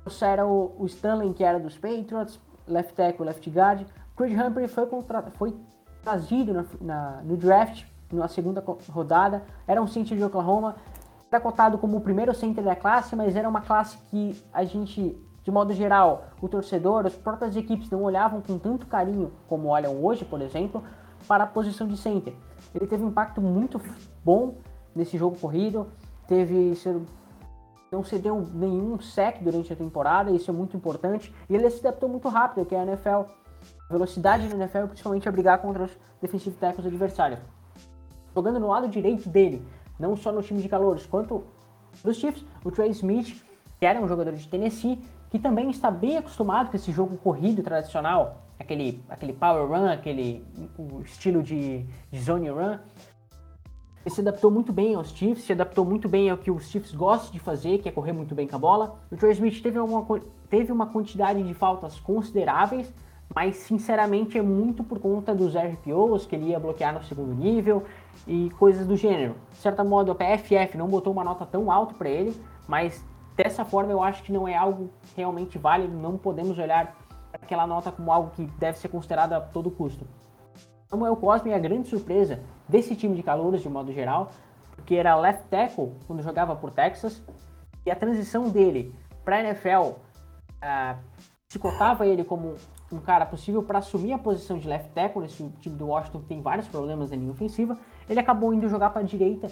trouxeram o, Stanley, que era dos Patriots, left tackle, left guard. Creed Humphrey foi, contra, foi trazido na, na, no draft na segunda rodada. Era um center de Oklahoma está cotado como o primeiro center da classe, mas era uma classe que a gente, de modo geral, o torcedor, as próprias equipes não olhavam com tanto carinho como olham hoje, por exemplo, para a posição de center. Ele teve um impacto muito bom nesse jogo corrido, teve não cedeu nenhum sec durante a temporada, isso é muito importante, e ele se adaptou muito rápido, que é a NFL. A velocidade da NFL, principalmente a brigar contra os defensive tackles adversários. Jogando no lado direito dele, não só no time de calores, quanto dos Chiefs, o Trey Smith, que era um jogador de Tennessee, que também está bem acostumado com esse jogo corrido tradicional, aquele, aquele power run, aquele o estilo de, de zone run. Ele se adaptou muito bem aos Chiefs, se adaptou muito bem ao que os Chiefs gostam de fazer, que é correr muito bem com a bola. O Troy Smith teve, alguma, teve uma quantidade de faltas consideráveis, mas sinceramente é muito por conta dos RPOs, que ele ia bloquear no segundo nível e coisas do gênero. De certo modo, a PFF não botou uma nota tão alta para ele, mas dessa forma eu acho que não é algo realmente válido, não podemos olhar aquela nota como algo que deve ser considerado a todo custo. Samuel Cosme é a grande surpresa desse time de calouros de modo geral, porque era left tackle quando jogava por Texas, e a transição dele para a NFL uh, se cotava ele como um cara possível para assumir a posição de left tackle nesse time do Washington que tem vários problemas na linha ofensiva. Ele acabou indo jogar para a direita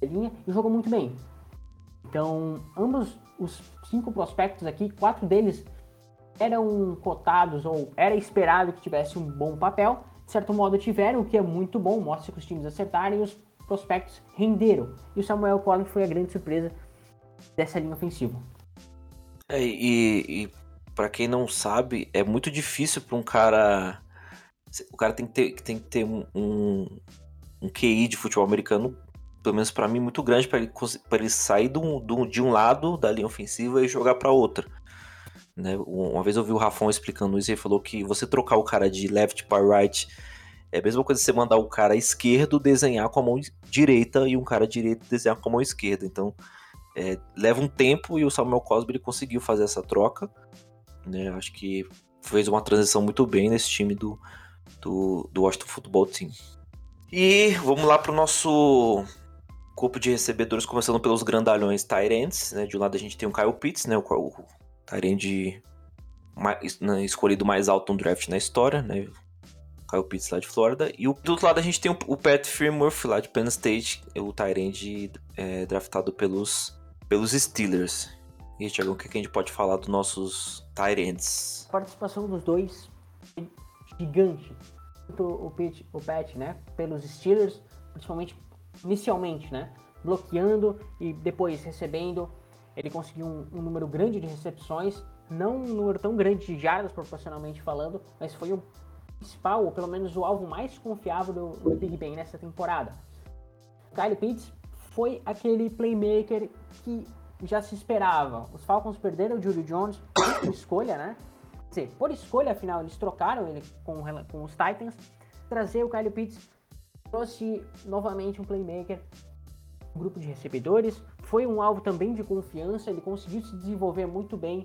da linha e jogou muito bem. Então, ambos os cinco prospectos aqui, quatro deles eram cotados ou era esperado que tivesse um bom papel de certo modo tiveram, o que é muito bom, mostra que os times acertaram e os prospectos renderam. E o Samuel Collins foi a grande surpresa dessa linha ofensiva. É, e, e para quem não sabe, é muito difícil para um cara. O cara tem que ter, tem que ter um, um, um QI de futebol americano, pelo menos para mim, muito grande para ele, ele sair do, do, de um lado da linha ofensiva e jogar para outra. Né? Uma vez eu vi o Rafão explicando isso e ele falou que você trocar o cara de left para right é a mesma coisa que você mandar o cara esquerdo desenhar com a mão direita e um cara direito desenhar com a mão esquerda. Então é, leva um tempo e o Samuel Cosby ele conseguiu fazer essa troca. Né? Acho que fez uma transição muito bem nesse time do, do, do Washington Football Team. E vamos lá para o nosso corpo de recebedores, começando pelos grandalhões Tyrants. Né? De um lado a gente tem o Kyle Pitts, né? o, o Tyrande né, escolhido mais alto no draft na história, né? Kyle Pitts lá de Flórida. E o, do outro lado a gente tem o, o Pat Firmworth lá de Penn State, o Tyrande é, draftado pelos, pelos Steelers. E Thiago, o que, a gente pode falar dos nossos Tyrands? A participação dos dois é gigante. Tanto o, Pat, o Pat, né, pelos Steelers, principalmente inicialmente, né, bloqueando e depois recebendo ele conseguiu um, um, número grande de recepções, não um número tão grande de jardas proporcionalmente falando, mas foi o principal, ou pelo menos o alvo mais confiável do, do Big Ben nessa temporada. Kyle Pitts foi aquele playmaker que já se esperava. Os Falcons perderam o Julio Jones por escolha, né? Quer dizer, por escolha, afinal, eles trocaram ele com, com os Titans. Trazer o Kyle Pitts trouxe novamente um playmaker grupo de recebedores. Foi um alvo também de confiança, ele conseguiu se desenvolver muito bem.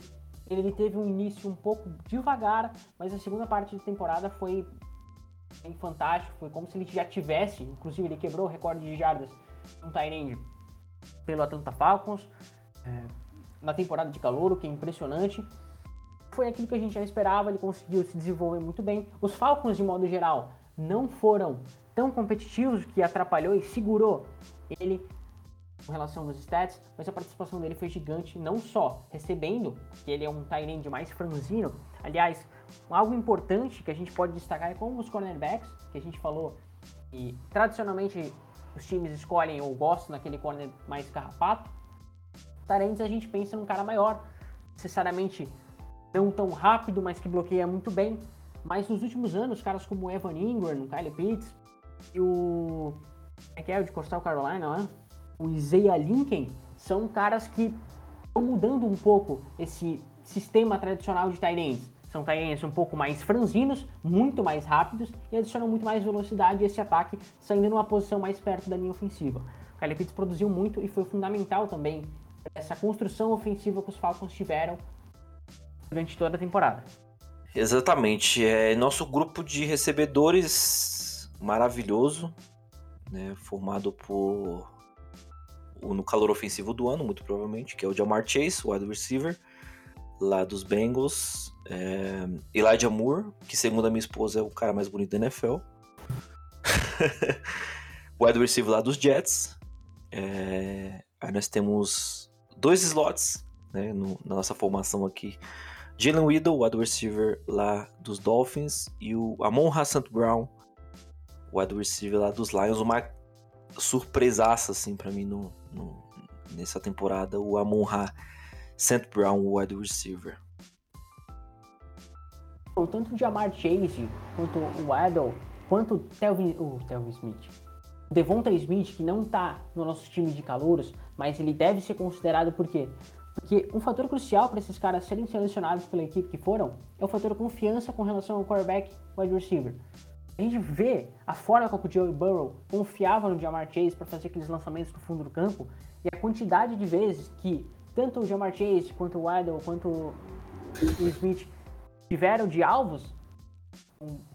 Ele teve um início um pouco devagar, mas a segunda parte da temporada foi fantástico. Foi como se ele já tivesse, inclusive ele quebrou o recorde de jardas um Tyrande pelo Atlanta Falcons é, na temporada de calor, o que é impressionante. Foi aquilo que a gente já esperava, ele conseguiu se desenvolver muito bem. Os Falcons, de modo geral, não foram tão competitivos que atrapalhou e segurou ele com relação aos stats, mas a participação dele foi gigante, não só recebendo, que ele é um tight mais franzino, aliás, algo importante que a gente pode destacar é como os cornerbacks, que a gente falou, e tradicionalmente os times escolhem ou gostam daquele corner mais carrapato, Tarentes a gente pensa num cara maior, necessariamente não tão rápido, mas que bloqueia muito bem, mas nos últimos anos, caras como Evan Ingram, Kyle Pitts e o... É que é? O de Coastal Carolina, né? O Isaiah Lincoln são caras que estão mudando um pouco esse sistema tradicional de Tyrants. São Tyrants um pouco mais franzinos, muito mais rápidos e adicionam muito mais velocidade a esse ataque, saindo numa posição mais perto da linha ofensiva. O Kyle Pitts produziu muito e foi fundamental também essa construção ofensiva que os Falcons tiveram durante toda a temporada. Exatamente. É nosso grupo de recebedores maravilhoso, né, formado por no calor ofensivo do ano, muito provavelmente, que é o Jamar Chase, o wide receiver, lá dos Bengals. É, Elijah Moore, que segundo a minha esposa é o cara mais bonito da NFL. wide receiver lá dos Jets. É, aí nós temos dois slots né, no, na nossa formação aqui. Jalen Weedle, wide receiver lá dos Dolphins, e o Amon Hassan Brown, wide receiver lá dos Lions, uma surpresaça assim para mim no, no, nessa temporada, o Amon-Ra St. Brown, wide receiver. Tanto o Jamar Chase, quanto o Waddle, quanto o Telvin, o Telvin Smith, Devonta Smith, que não está no nosso time de calouros, mas ele deve ser considerado por quê? Porque um fator crucial para esses caras serem selecionados pela equipe que foram é o fator confiança com relação ao quarterback wide receiver. A gente vê a forma como o Joey Burrow confiava no Jamar Chase para fazer aqueles lançamentos do fundo do campo e a quantidade de vezes que tanto o Jamar Chase quanto o Waddle quanto o Smith tiveram de alvos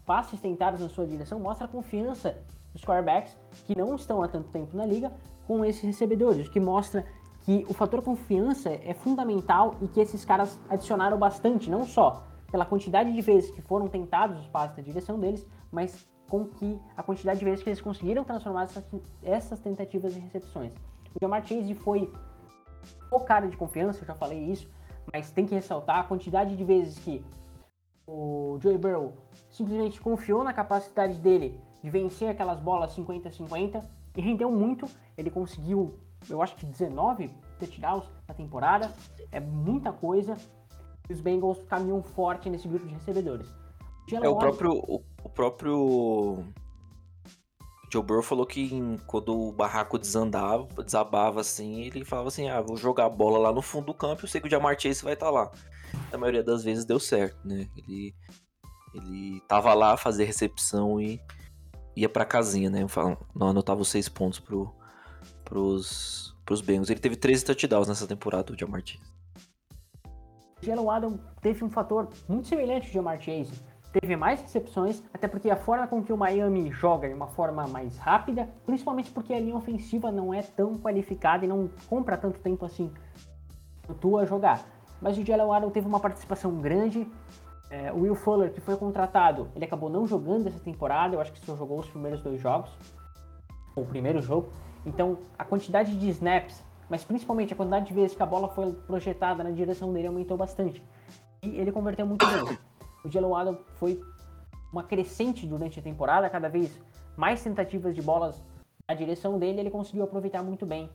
passes tentados na sua direção mostra a confiança dos quarterbacks que não estão há tanto tempo na liga com esses recebedores, o que mostra que o fator confiança é fundamental e que esses caras adicionaram bastante, não só pela quantidade de vezes que foram tentados os passes na direção deles, mas com que a quantidade de vezes que eles conseguiram transformar essas, essas tentativas em recepções. O Jamar Chase foi o cara de confiança, eu já falei isso, mas tem que ressaltar a quantidade de vezes que o Joey Burrow simplesmente confiou na capacidade dele de vencer aquelas bolas 50-50 e rendeu muito. Ele conseguiu, eu acho que 19 touchdowns na temporada, é muita coisa. Os Bengals caminham forte nesse grupo de recebedores. É o próprio, o, o próprio Joe Burrow falou que em, quando o barraco desandava, desabava assim, ele falava assim: ah, vou jogar a bola lá no fundo do campo e eu sei que o Jamar Chase vai estar tá lá. Na maioria das vezes deu certo, né? Ele, ele tava lá fazer recepção e ia pra casinha, né? Não anotava os seis pontos pro, pros, pros Bengals. Ele teve 13 touchdowns nessa temporada, o Jamar Chase. Jalen Adam teve um fator muito semelhante ao Jamar Chase teve mais recepções, até porque a forma com que o Miami joga é uma forma mais rápida, principalmente porque a linha ofensiva não é tão qualificada e não compra tanto tempo assim o Tua jogar. Mas o Jalen Waddle teve uma participação grande. É, o Will Fuller, que foi contratado, ele acabou não jogando essa temporada, eu acho que só jogou os primeiros dois jogos, o primeiro jogo. Então, a quantidade de snaps, mas principalmente a quantidade de vezes que a bola foi projetada na direção dele aumentou bastante. E ele converteu muito bem o Jalen Waddle foi uma crescente durante a temporada, cada vez mais tentativas de bolas na direção dele, ele conseguiu aproveitar muito bem.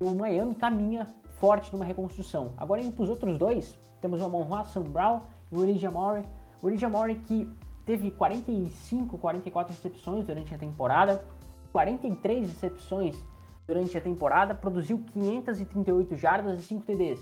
O Miami caminha forte numa reconstrução. Agora indo para os outros dois, temos o Amon Sam Brown e o Elijah Moore. O Elijah Moore que teve 45, 44 recepções durante a temporada, 43 recepções durante a temporada, produziu 538 jardas e 5 TDs.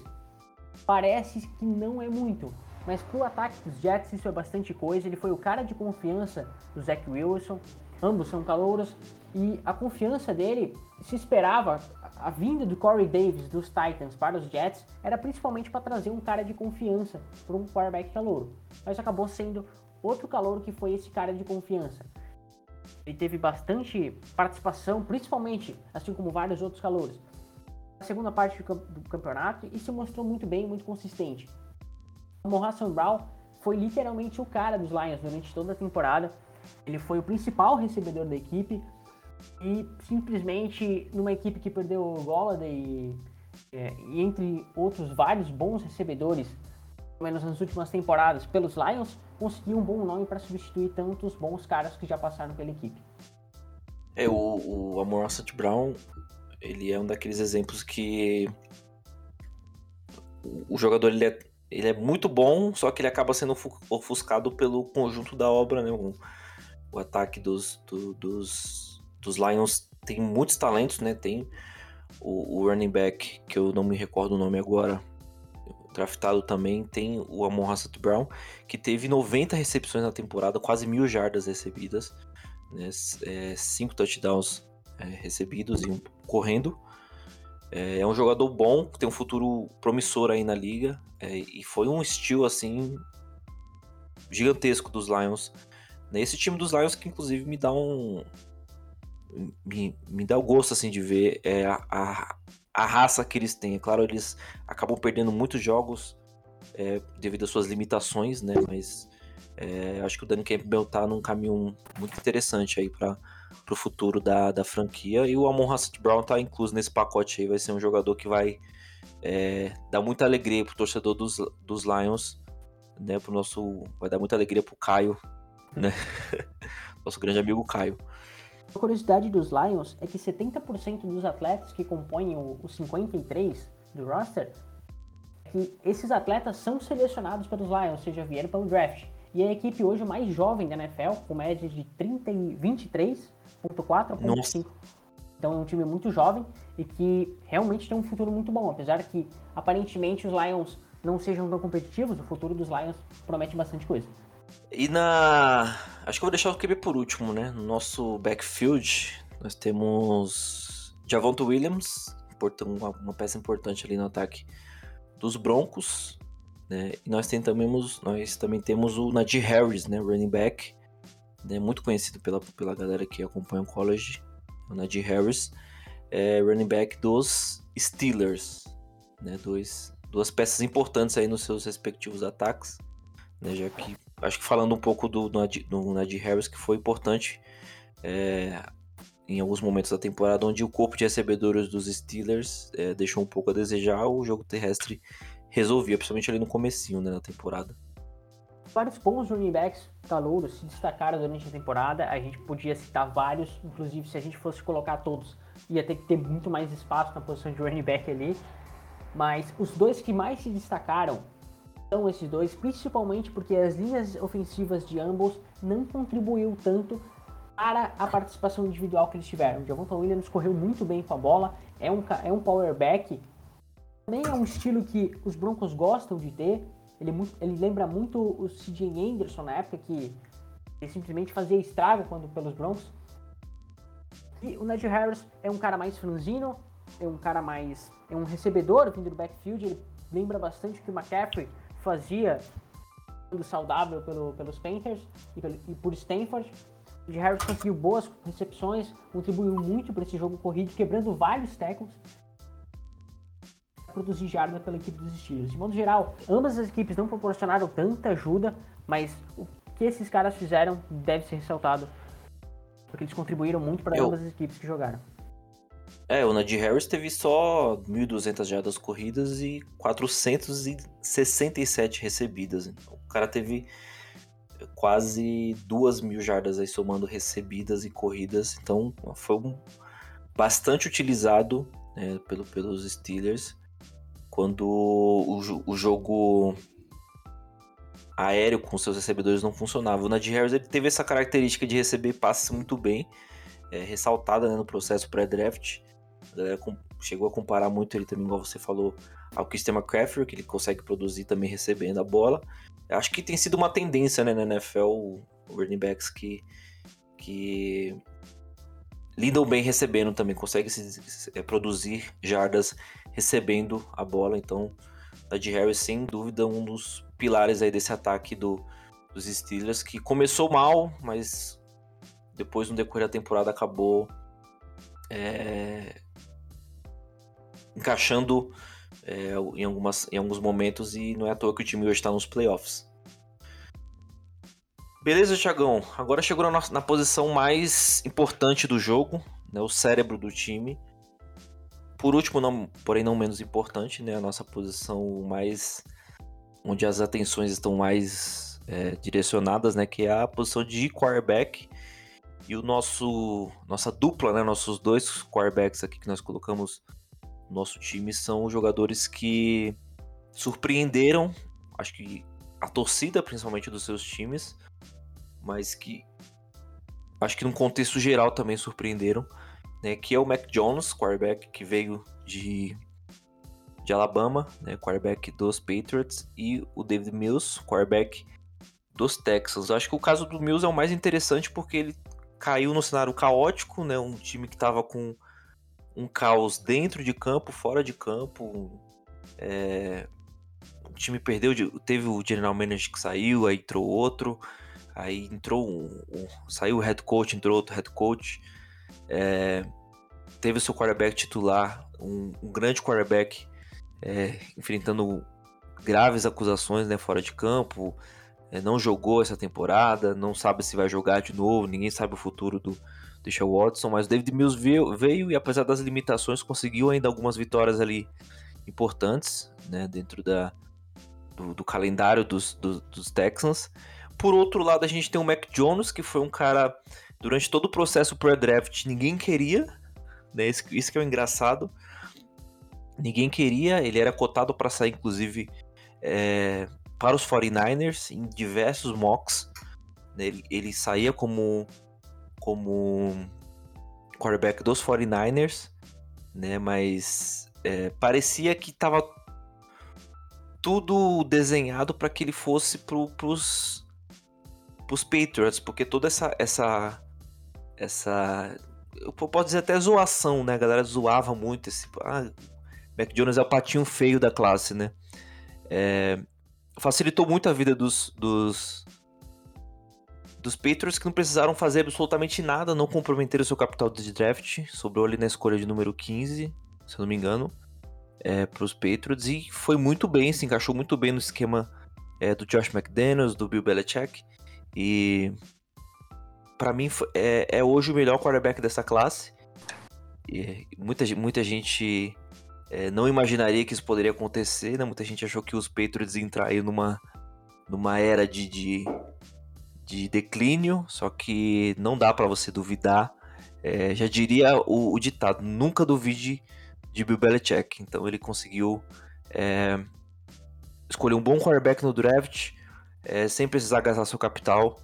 Parece que não é muito, mas pro ataque dos Jets isso é bastante coisa. Ele foi o cara de confiança do Zach Wilson. Ambos são calouros. E a confiança dele se esperava. A vinda do Corey Davis dos Titans para os Jets era principalmente para trazer um cara de confiança para um quarterback calouro. Mas acabou sendo outro calouro que foi esse cara de confiança. Ele teve bastante participação, principalmente, assim como vários outros calouros, na segunda parte do campeonato e se mostrou muito bem, muito consistente. O Hassan Brown foi literalmente o cara dos Lions durante toda a temporada. Ele foi o principal recebedor da equipe e simplesmente numa equipe que perdeu o Golladay e, é, e entre outros vários bons recebedores, menos nas últimas temporadas, pelos Lions, conseguiu um bom nome para substituir tantos bons caras que já passaram pela equipe. É, o, o Amor St. Brown, ele é um daqueles exemplos que o, o jogador ele é ele é muito bom, só que ele acaba sendo ofuscado pelo conjunto da obra, né? O, o ataque dos, do, dos, dos Lions tem muitos talentos, né? Tem o, o, running back, que eu não me recordo o nome agora, draftado também, tem o Amon Hassett Brown, que teve 90 recepções na temporada, quase mil jardas recebidas, né? É, cinco touchdowns é, recebidos e um correndo. É, é um jogador bom, tem um futuro promissor aí na liga. É, e foi um estilo assim gigantesco dos Lions. Esse time dos Lions que inclusive me dá um. Me, me dá o gosto assim de ver é, a, a raça que eles têm. É claro, eles acabam perdendo muitos jogos é, devido às suas limitações, né? Mas é, acho que o Danny Campbell tá num caminho muito interessante aí para o futuro da, da franquia. E o Amon Hassett Brown tá incluso nesse pacote aí, vai ser um jogador que vai é, dar muita alegria pro torcedor dos, dos Lions, né? Pro nosso. Vai dar muita alegria pro Caio, né? nosso grande amigo Caio. A curiosidade dos Lions é que 70% dos atletas que compõem o, o 53 do roster, que esses atletas são selecionados pelos Lions, ou seja, vieram pelo draft. e é a equipe hoje mais jovem da NFL, com média de 30 e 23.4 a 25. Então é um time muito jovem e que realmente tem um futuro muito bom, apesar que aparentemente os Lions não sejam tão competitivos, o futuro dos Lions promete bastante coisa. E na. Acho que eu vou deixar o QB por último, né? No nosso backfield, nós temos Javonto Williams, uma, uma peça importante ali no ataque dos Broncos. Né? E nós, tentamos, nós também temos o Najee Harris, né? running back, né? muito conhecido pela, pela galera que acompanha o college. O Najee Harris, é running back dos Steelers. Né? Dois, duas peças importantes aí nos seus respectivos ataques. Né? Já que, acho que falando um pouco do, do Najee Harris, que foi importante é, em alguns momentos da temporada, onde o corpo de recebedores dos Steelers é, deixou um pouco a desejar, o jogo terrestre resolvia, principalmente ali no comecinho né, da temporada. Vários bons running backs calouros se destacaram durante a temporada, a gente podia citar vários, inclusive se a gente fosse colocar todos, ia ter que ter muito mais espaço na posição de running back ali, mas os dois que mais se destacaram são esses dois, principalmente porque as linhas ofensivas de ambos não contribuiu tanto para a participação individual que eles tiveram. O Javonta Williams correu muito bem com a bola, é um, é um power back, também é um estilo que os Broncos gostam de ter. Ele, muito, ele lembra muito o CJ Anderson na época que ele simplesmente fazia estrago quando pelos Broncos. E o Najee Harris é um cara mais franzino, é um cara mais. é um recebedor vindo do backfield. Ele lembra bastante o que o McCaffrey fazia saudável pelo, pelos Panthers e, pelo, e por Stanford. O Harris conseguiu boas recepções, contribuiu muito para esse jogo corrido, quebrando vários tackles. Produzir jarda pela equipe dos Steelers. De modo geral, ambas as equipes não proporcionaram tanta ajuda, mas o que esses caras fizeram deve ser ressaltado, porque eles contribuíram muito para ambas as equipes que jogaram. É, o Najee Harris teve só 1.200 jardas corridas e 467 recebidas. Então, o cara teve quase duas mil jardas aí somando recebidas e corridas. Então foi um, bastante utilizado né, pelo, pelos Steelers quando o, o, jogo aéreo com seus recebedores não funcionava. O Najee Harris ele teve essa característica de receber passes muito bem, é, ressaltada né, no processo pré-draft. A galera chegou a comparar muito ele também, igual você falou, ao Christian McCaffrey, que ele consegue produzir também recebendo a bola. Acho que tem sido uma tendência né, na NFL, running backs que, que lidam bem recebendo também, se, é, produzir jardas recebendo a bola. Então, Najee Harris, sem dúvida, um dos pilares aí desse ataque do, dos Steelers, que começou mal, mas depois, no decorrer da temporada, acabou é, encaixando é, em, algumas, em alguns momentos e não é à toa que o time hoje está nos playoffs. Beleza, Thiagão. Agora chegou na, na posição mais importante do jogo, né, o cérebro do time. Por último, não, porém não menos importante, né, a nossa posição mais onde as atenções estão mais é, direcionadas, né, que é a posição de quarterback. E o nosso nossa dupla, né, nossos dois quarterbacks aqui que nós colocamos nosso time são jogadores que surpreenderam, acho que a torcida principalmente dos seus times, mas que acho que num contexto geral também surpreenderam, né, que é o Mac Jones, quarterback que veio de, de Alabama, né, quarterback dos Patriots, e o David Mills, quarterback dos Texans. Acho que o caso do Mills é o mais interessante porque ele caiu no cenário caótico, né, um time que estava com um caos dentro de campo, fora de campo. É, o time perdeu, teve o general manager que saiu, aí entrou outro, aí entrou um, um saiu o head coach, entrou outro head coach. É, teve o seu quarterback titular, um, um grande quarterback, é, enfrentando graves acusações né, fora de campo. É, não jogou essa temporada, não sabe se vai jogar de novo, ninguém sabe o futuro do, deixa o Watson, mas o David Mills veio, veio, e apesar das limitações conseguiu ainda algumas vitórias ali importantes, né, dentro da, do, do calendário dos, do, dos Texans. Por outro lado, a gente tem o Mac Jones, que foi um cara, durante todo o processo pré-draft, ninguém queria, né, isso, isso que é o engraçado, ninguém queria, ele era cotado para sair, inclusive, é, para os 49ers em diversos mocks. Né? Ele, ele saía como, como quarterback dos 49ers, né? mas é, parecia que estava tudo desenhado para que ele fosse para os Patriots, porque toda essa essa essa eu posso dizer até zoação, né? A galera zoava muito esse ah, Mac Jones é o patinho feio da classe, né? É, facilitou muito a vida dos, dos dos Patriots que não precisaram fazer absolutamente nada, não comprometeram seu capital de draft, sobrou ali na escolha de número 15, se eu não me engano, é, para os Patriots e foi muito bem, se encaixou muito bem no esquema é, do Josh McDaniels, do Bill Belichick e para mim é, é, hoje o melhor quarterback dessa classe. E muita, muita gente é, não imaginaria que isso poderia acontecer, né? Muita gente achou que os Patriots entrariam numa, numa era de, de, de declínio, só que não dá para você duvidar. É, já diria o, o, ditado, nunca duvide de Bill Belichick. Então ele conseguiu é, escolher um bom quarterback no draft, é, sem precisar gastar seu capital.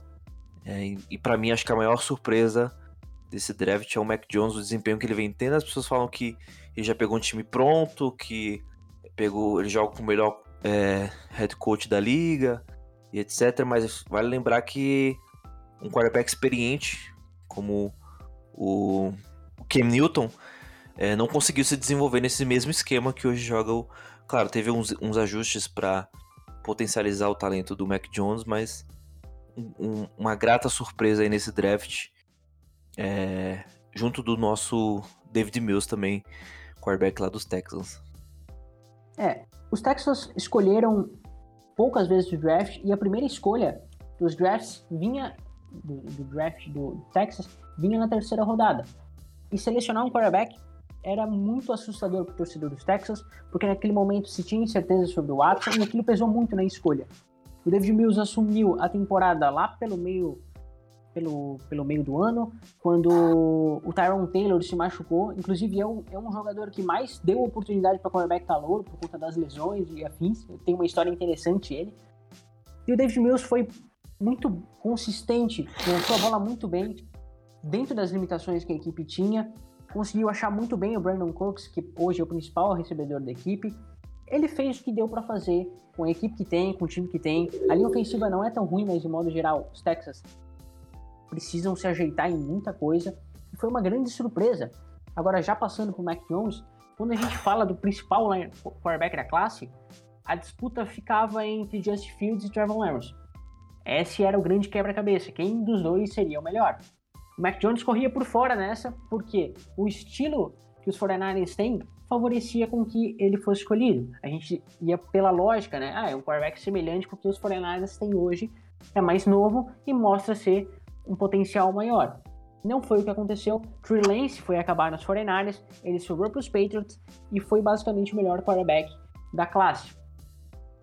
É, e, e para mim, acho que a maior surpresa desse draft é o Mac Jones, o desempenho que ele vem tendo. As pessoas falam que ele já pegou um time pronto, que pegou, ele joga com o melhor é, head coach da liga e etc. Mas vale lembrar que um quarterback experiente como o, o Cam Newton é, não conseguiu se desenvolver nesse mesmo esquema que hoje joga o. Claro, teve uns, uns ajustes para potencializar o talento do Mac Jones, mas um, uma grata surpresa aí nesse draft, é, junto do nosso David Mills também, quarterback lá dos Texans. É, os Texans escolheram poucas vezes o draft e a primeira escolha dos drafts vinha do, do draft do Texas vinha na terceira rodada. E selecionar um quarterback era muito assustador para o torcedor dos Texans, porque naquele momento se tinha incerteza sobre o Watson e aquilo pesou muito na escolha. O David Mills assumiu a temporada lá pelo meio pelo, pelo meio do ano, quando o Tyron Taylor se machucou. Inclusive, é um, é um jogador que mais deu oportunidade para quarterback calor por conta das lesões e afins. Tem uma história interessante ele. E o David Mills foi muito consistente, lançou a bola muito bem, dentro das limitações que a equipe tinha. Conseguiu achar muito bem o Brandon Cooks, que hoje é o principal recebedor da equipe ele fez o que deu para fazer com a equipe que tem, com o time que tem. A linha ofensiva não é tão ruim, mas de modo geral, os Texas precisam se ajeitar em muita coisa. E foi uma grande surpresa. Agora, já passando para o Mac Jones, quando a gente fala do principal quarterback da classe, a disputa ficava entre Justin Fields e Trevor Lawrence. Esse era o grande quebra-cabeça. Quem dos dois seria o melhor? O Mac Jones corria por fora nessa, porque o estilo que os 49ers têm favorecia com que ele fosse escolhido. A gente ia pela lógica, né? Ah, é um quarterback semelhante com o que os 49ers têm hoje, é mais novo e mostra ser um potencial maior. Não foi o que aconteceu. Trey Lance foi acabar nos 49ers, ele sobrou para os Patriots e foi basicamente o melhor quarterback da classe.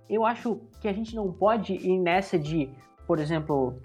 Eu acho que a gente não pode ir nessa de, por exemplo,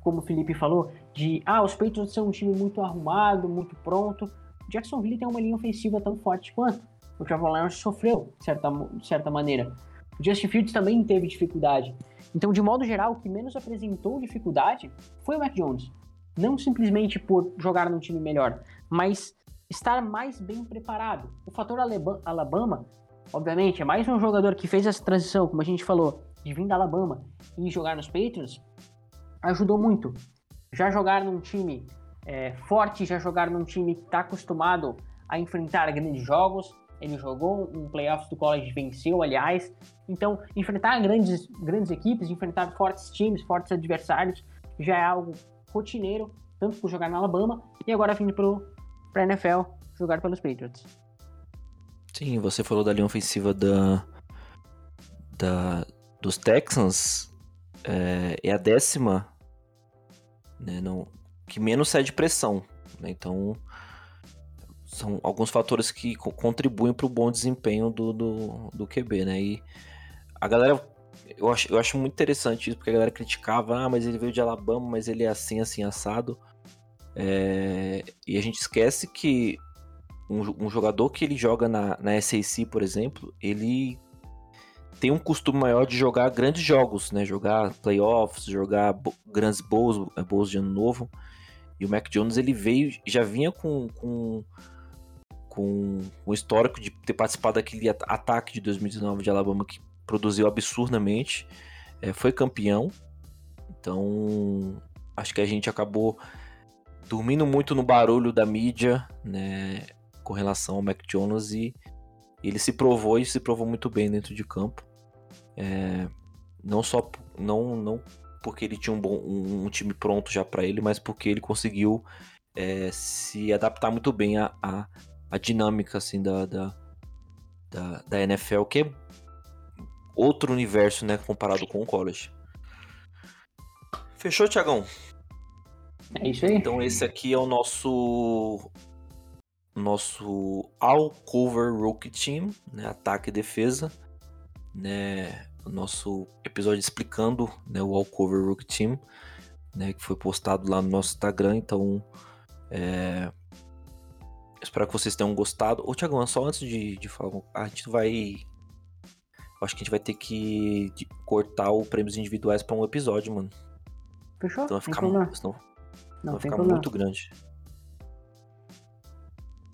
como o Felipe falou, de ah, os Patriots são um time muito arrumado, muito pronto. Jacksonville tem uma linha ofensiva tão forte quanto. O Trevor Lawrence sofreu, de certa, de certa maneira. O Justin Fields também teve dificuldade. Então, de modo geral, o que menos apresentou dificuldade foi o Mac Jones. Não simplesmente por jogar num time melhor, mas estar mais bem preparado. O fator Alabama, obviamente, é mais um jogador que fez essa transição, como a gente falou, de vir da Alabama e jogar nos Patriots, ajudou muito. Já jogar num time é, forte, já jogar num time que está acostumado a enfrentar grandes jogos. Ele jogou um playoffs do college, venceu, aliás. Então, enfrentar grandes, grandes equipes, enfrentar fortes times, fortes adversários, já é algo rotineiro, tanto por jogar na Alabama e agora vindo para a NFL jogar pelos Patriots. Sim, você falou da linha ofensiva da, da dos Texans, é, é a décima, né, não, que menos cede pressão. Né? Então, são alguns fatores que contribuem para o bom desempenho do, do, do QB, né? E a galera, eu acho, eu acho muito interessante isso, porque a galera criticava, ah, mas ele veio de Alabama, mas ele é assim, assim, assado. É, e a gente esquece que um, um, jogador que ele joga na, na SAC, por exemplo, ele tem um costume maior de jogar grandes jogos, né? Jogar playoffs, jogar grandes bowls, é, bowls de ano novo. E o Mac Jones ele veio, já vinha com, com, com o histórico de ter participado daquele ataque de 2019 de Alabama que produziu absurdamente, é, foi campeão. Então, acho que a gente acabou dormindo muito no barulho da mídia, né, com relação ao Mac Jones e ele se provou e se provou muito bem dentro de campo. É, não só não, não porque ele tinha um, bom, um, um time pronto já para ele, mas porque ele conseguiu é, se adaptar muito bem à, à, à dinâmica assim da, da, da, da, NFL, que é outro universo, né, comparado com o college. Fechou, Tiagão? É isso aí. Então esse aqui é o nosso nosso all cover rookie team, né, ataque e defesa, né, o nosso episódio explicando, né, o all cover rookie team, né, que foi postado lá no nosso Instagram, então é, espero que vocês tenham gostado. Ô Tiagão, só antes de, de falar, a gente vai acho que a gente vai ter que cortar o prêmios individuais para um episódio, mano. Fechou? Então vai ficar, senão, não, vai ficar muito grande.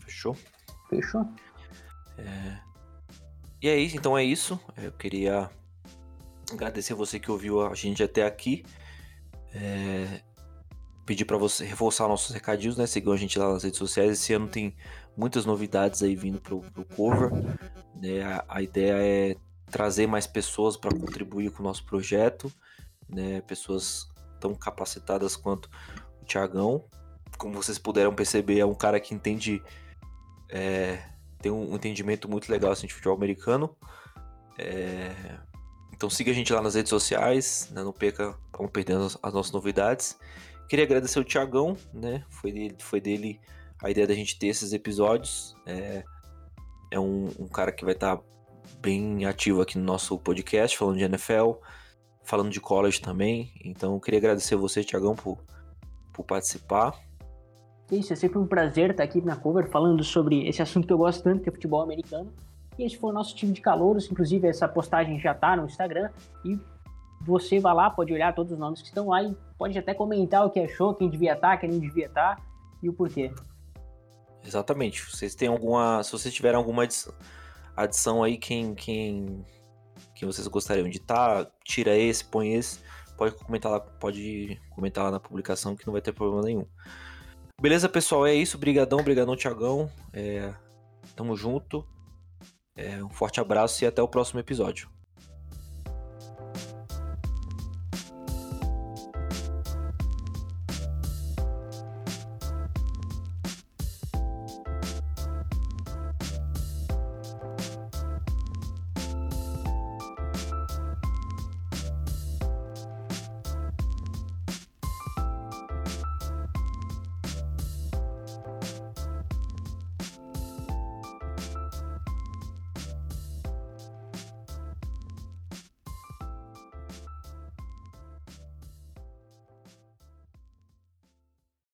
Fechou? Fechou. É... E é isso, então é isso. Eu queria agradecer você que ouviu a gente até aqui. É... Pedir para você reforçar nossos recadinhos, né? Seguir a gente lá nas redes sociais. Esse ano tem muitas novidades aí vindo pro, pro cover. Né? A, a ideia é trazer mais pessoas para contribuir com o nosso projeto, né? Pessoas tão capacitadas quanto o Tiagão. Como vocês puderam perceber, é um cara que entende é, tem um entendimento muito legal assim, de futebol americano. É, então siga a gente lá nas redes sociais, né, não perca, vamos perdendo as, as, nossas novidades. Queria agradecer o Tiagão, né? Foi dele, foi dele a ideia da gente ter esses episódios. É, é um, um cara que vai estar tá bem ativo aqui no nosso podcast, falando de NFL, falando de college também. Então queria agradecer você, Tiagão, por, por participar. Isso, é sempre um prazer estar aqui na cover falando sobre esse assunto que eu gosto tanto, que é futebol americano. E esse foi o nosso time de calouros, inclusive essa postagem já está no Instagram. E você vai lá, pode olhar todos os nomes que estão lá e pode até comentar o que achou, quem devia estar, quem não devia estar e o porquê. Exatamente. Vocês têm alguma. Se vocês tiverem alguma adição, aí, quem, quem, quem vocês gostariam de estar, tira esse, põe esse. Pode comentar lá, pode comentar lá na publicação que não vai ter problema nenhum. Beleza, pessoal? É isso. Brigadão, brigadão, Tiagão. É, tamo junto. É, um forte abraço e até o próximo episódio.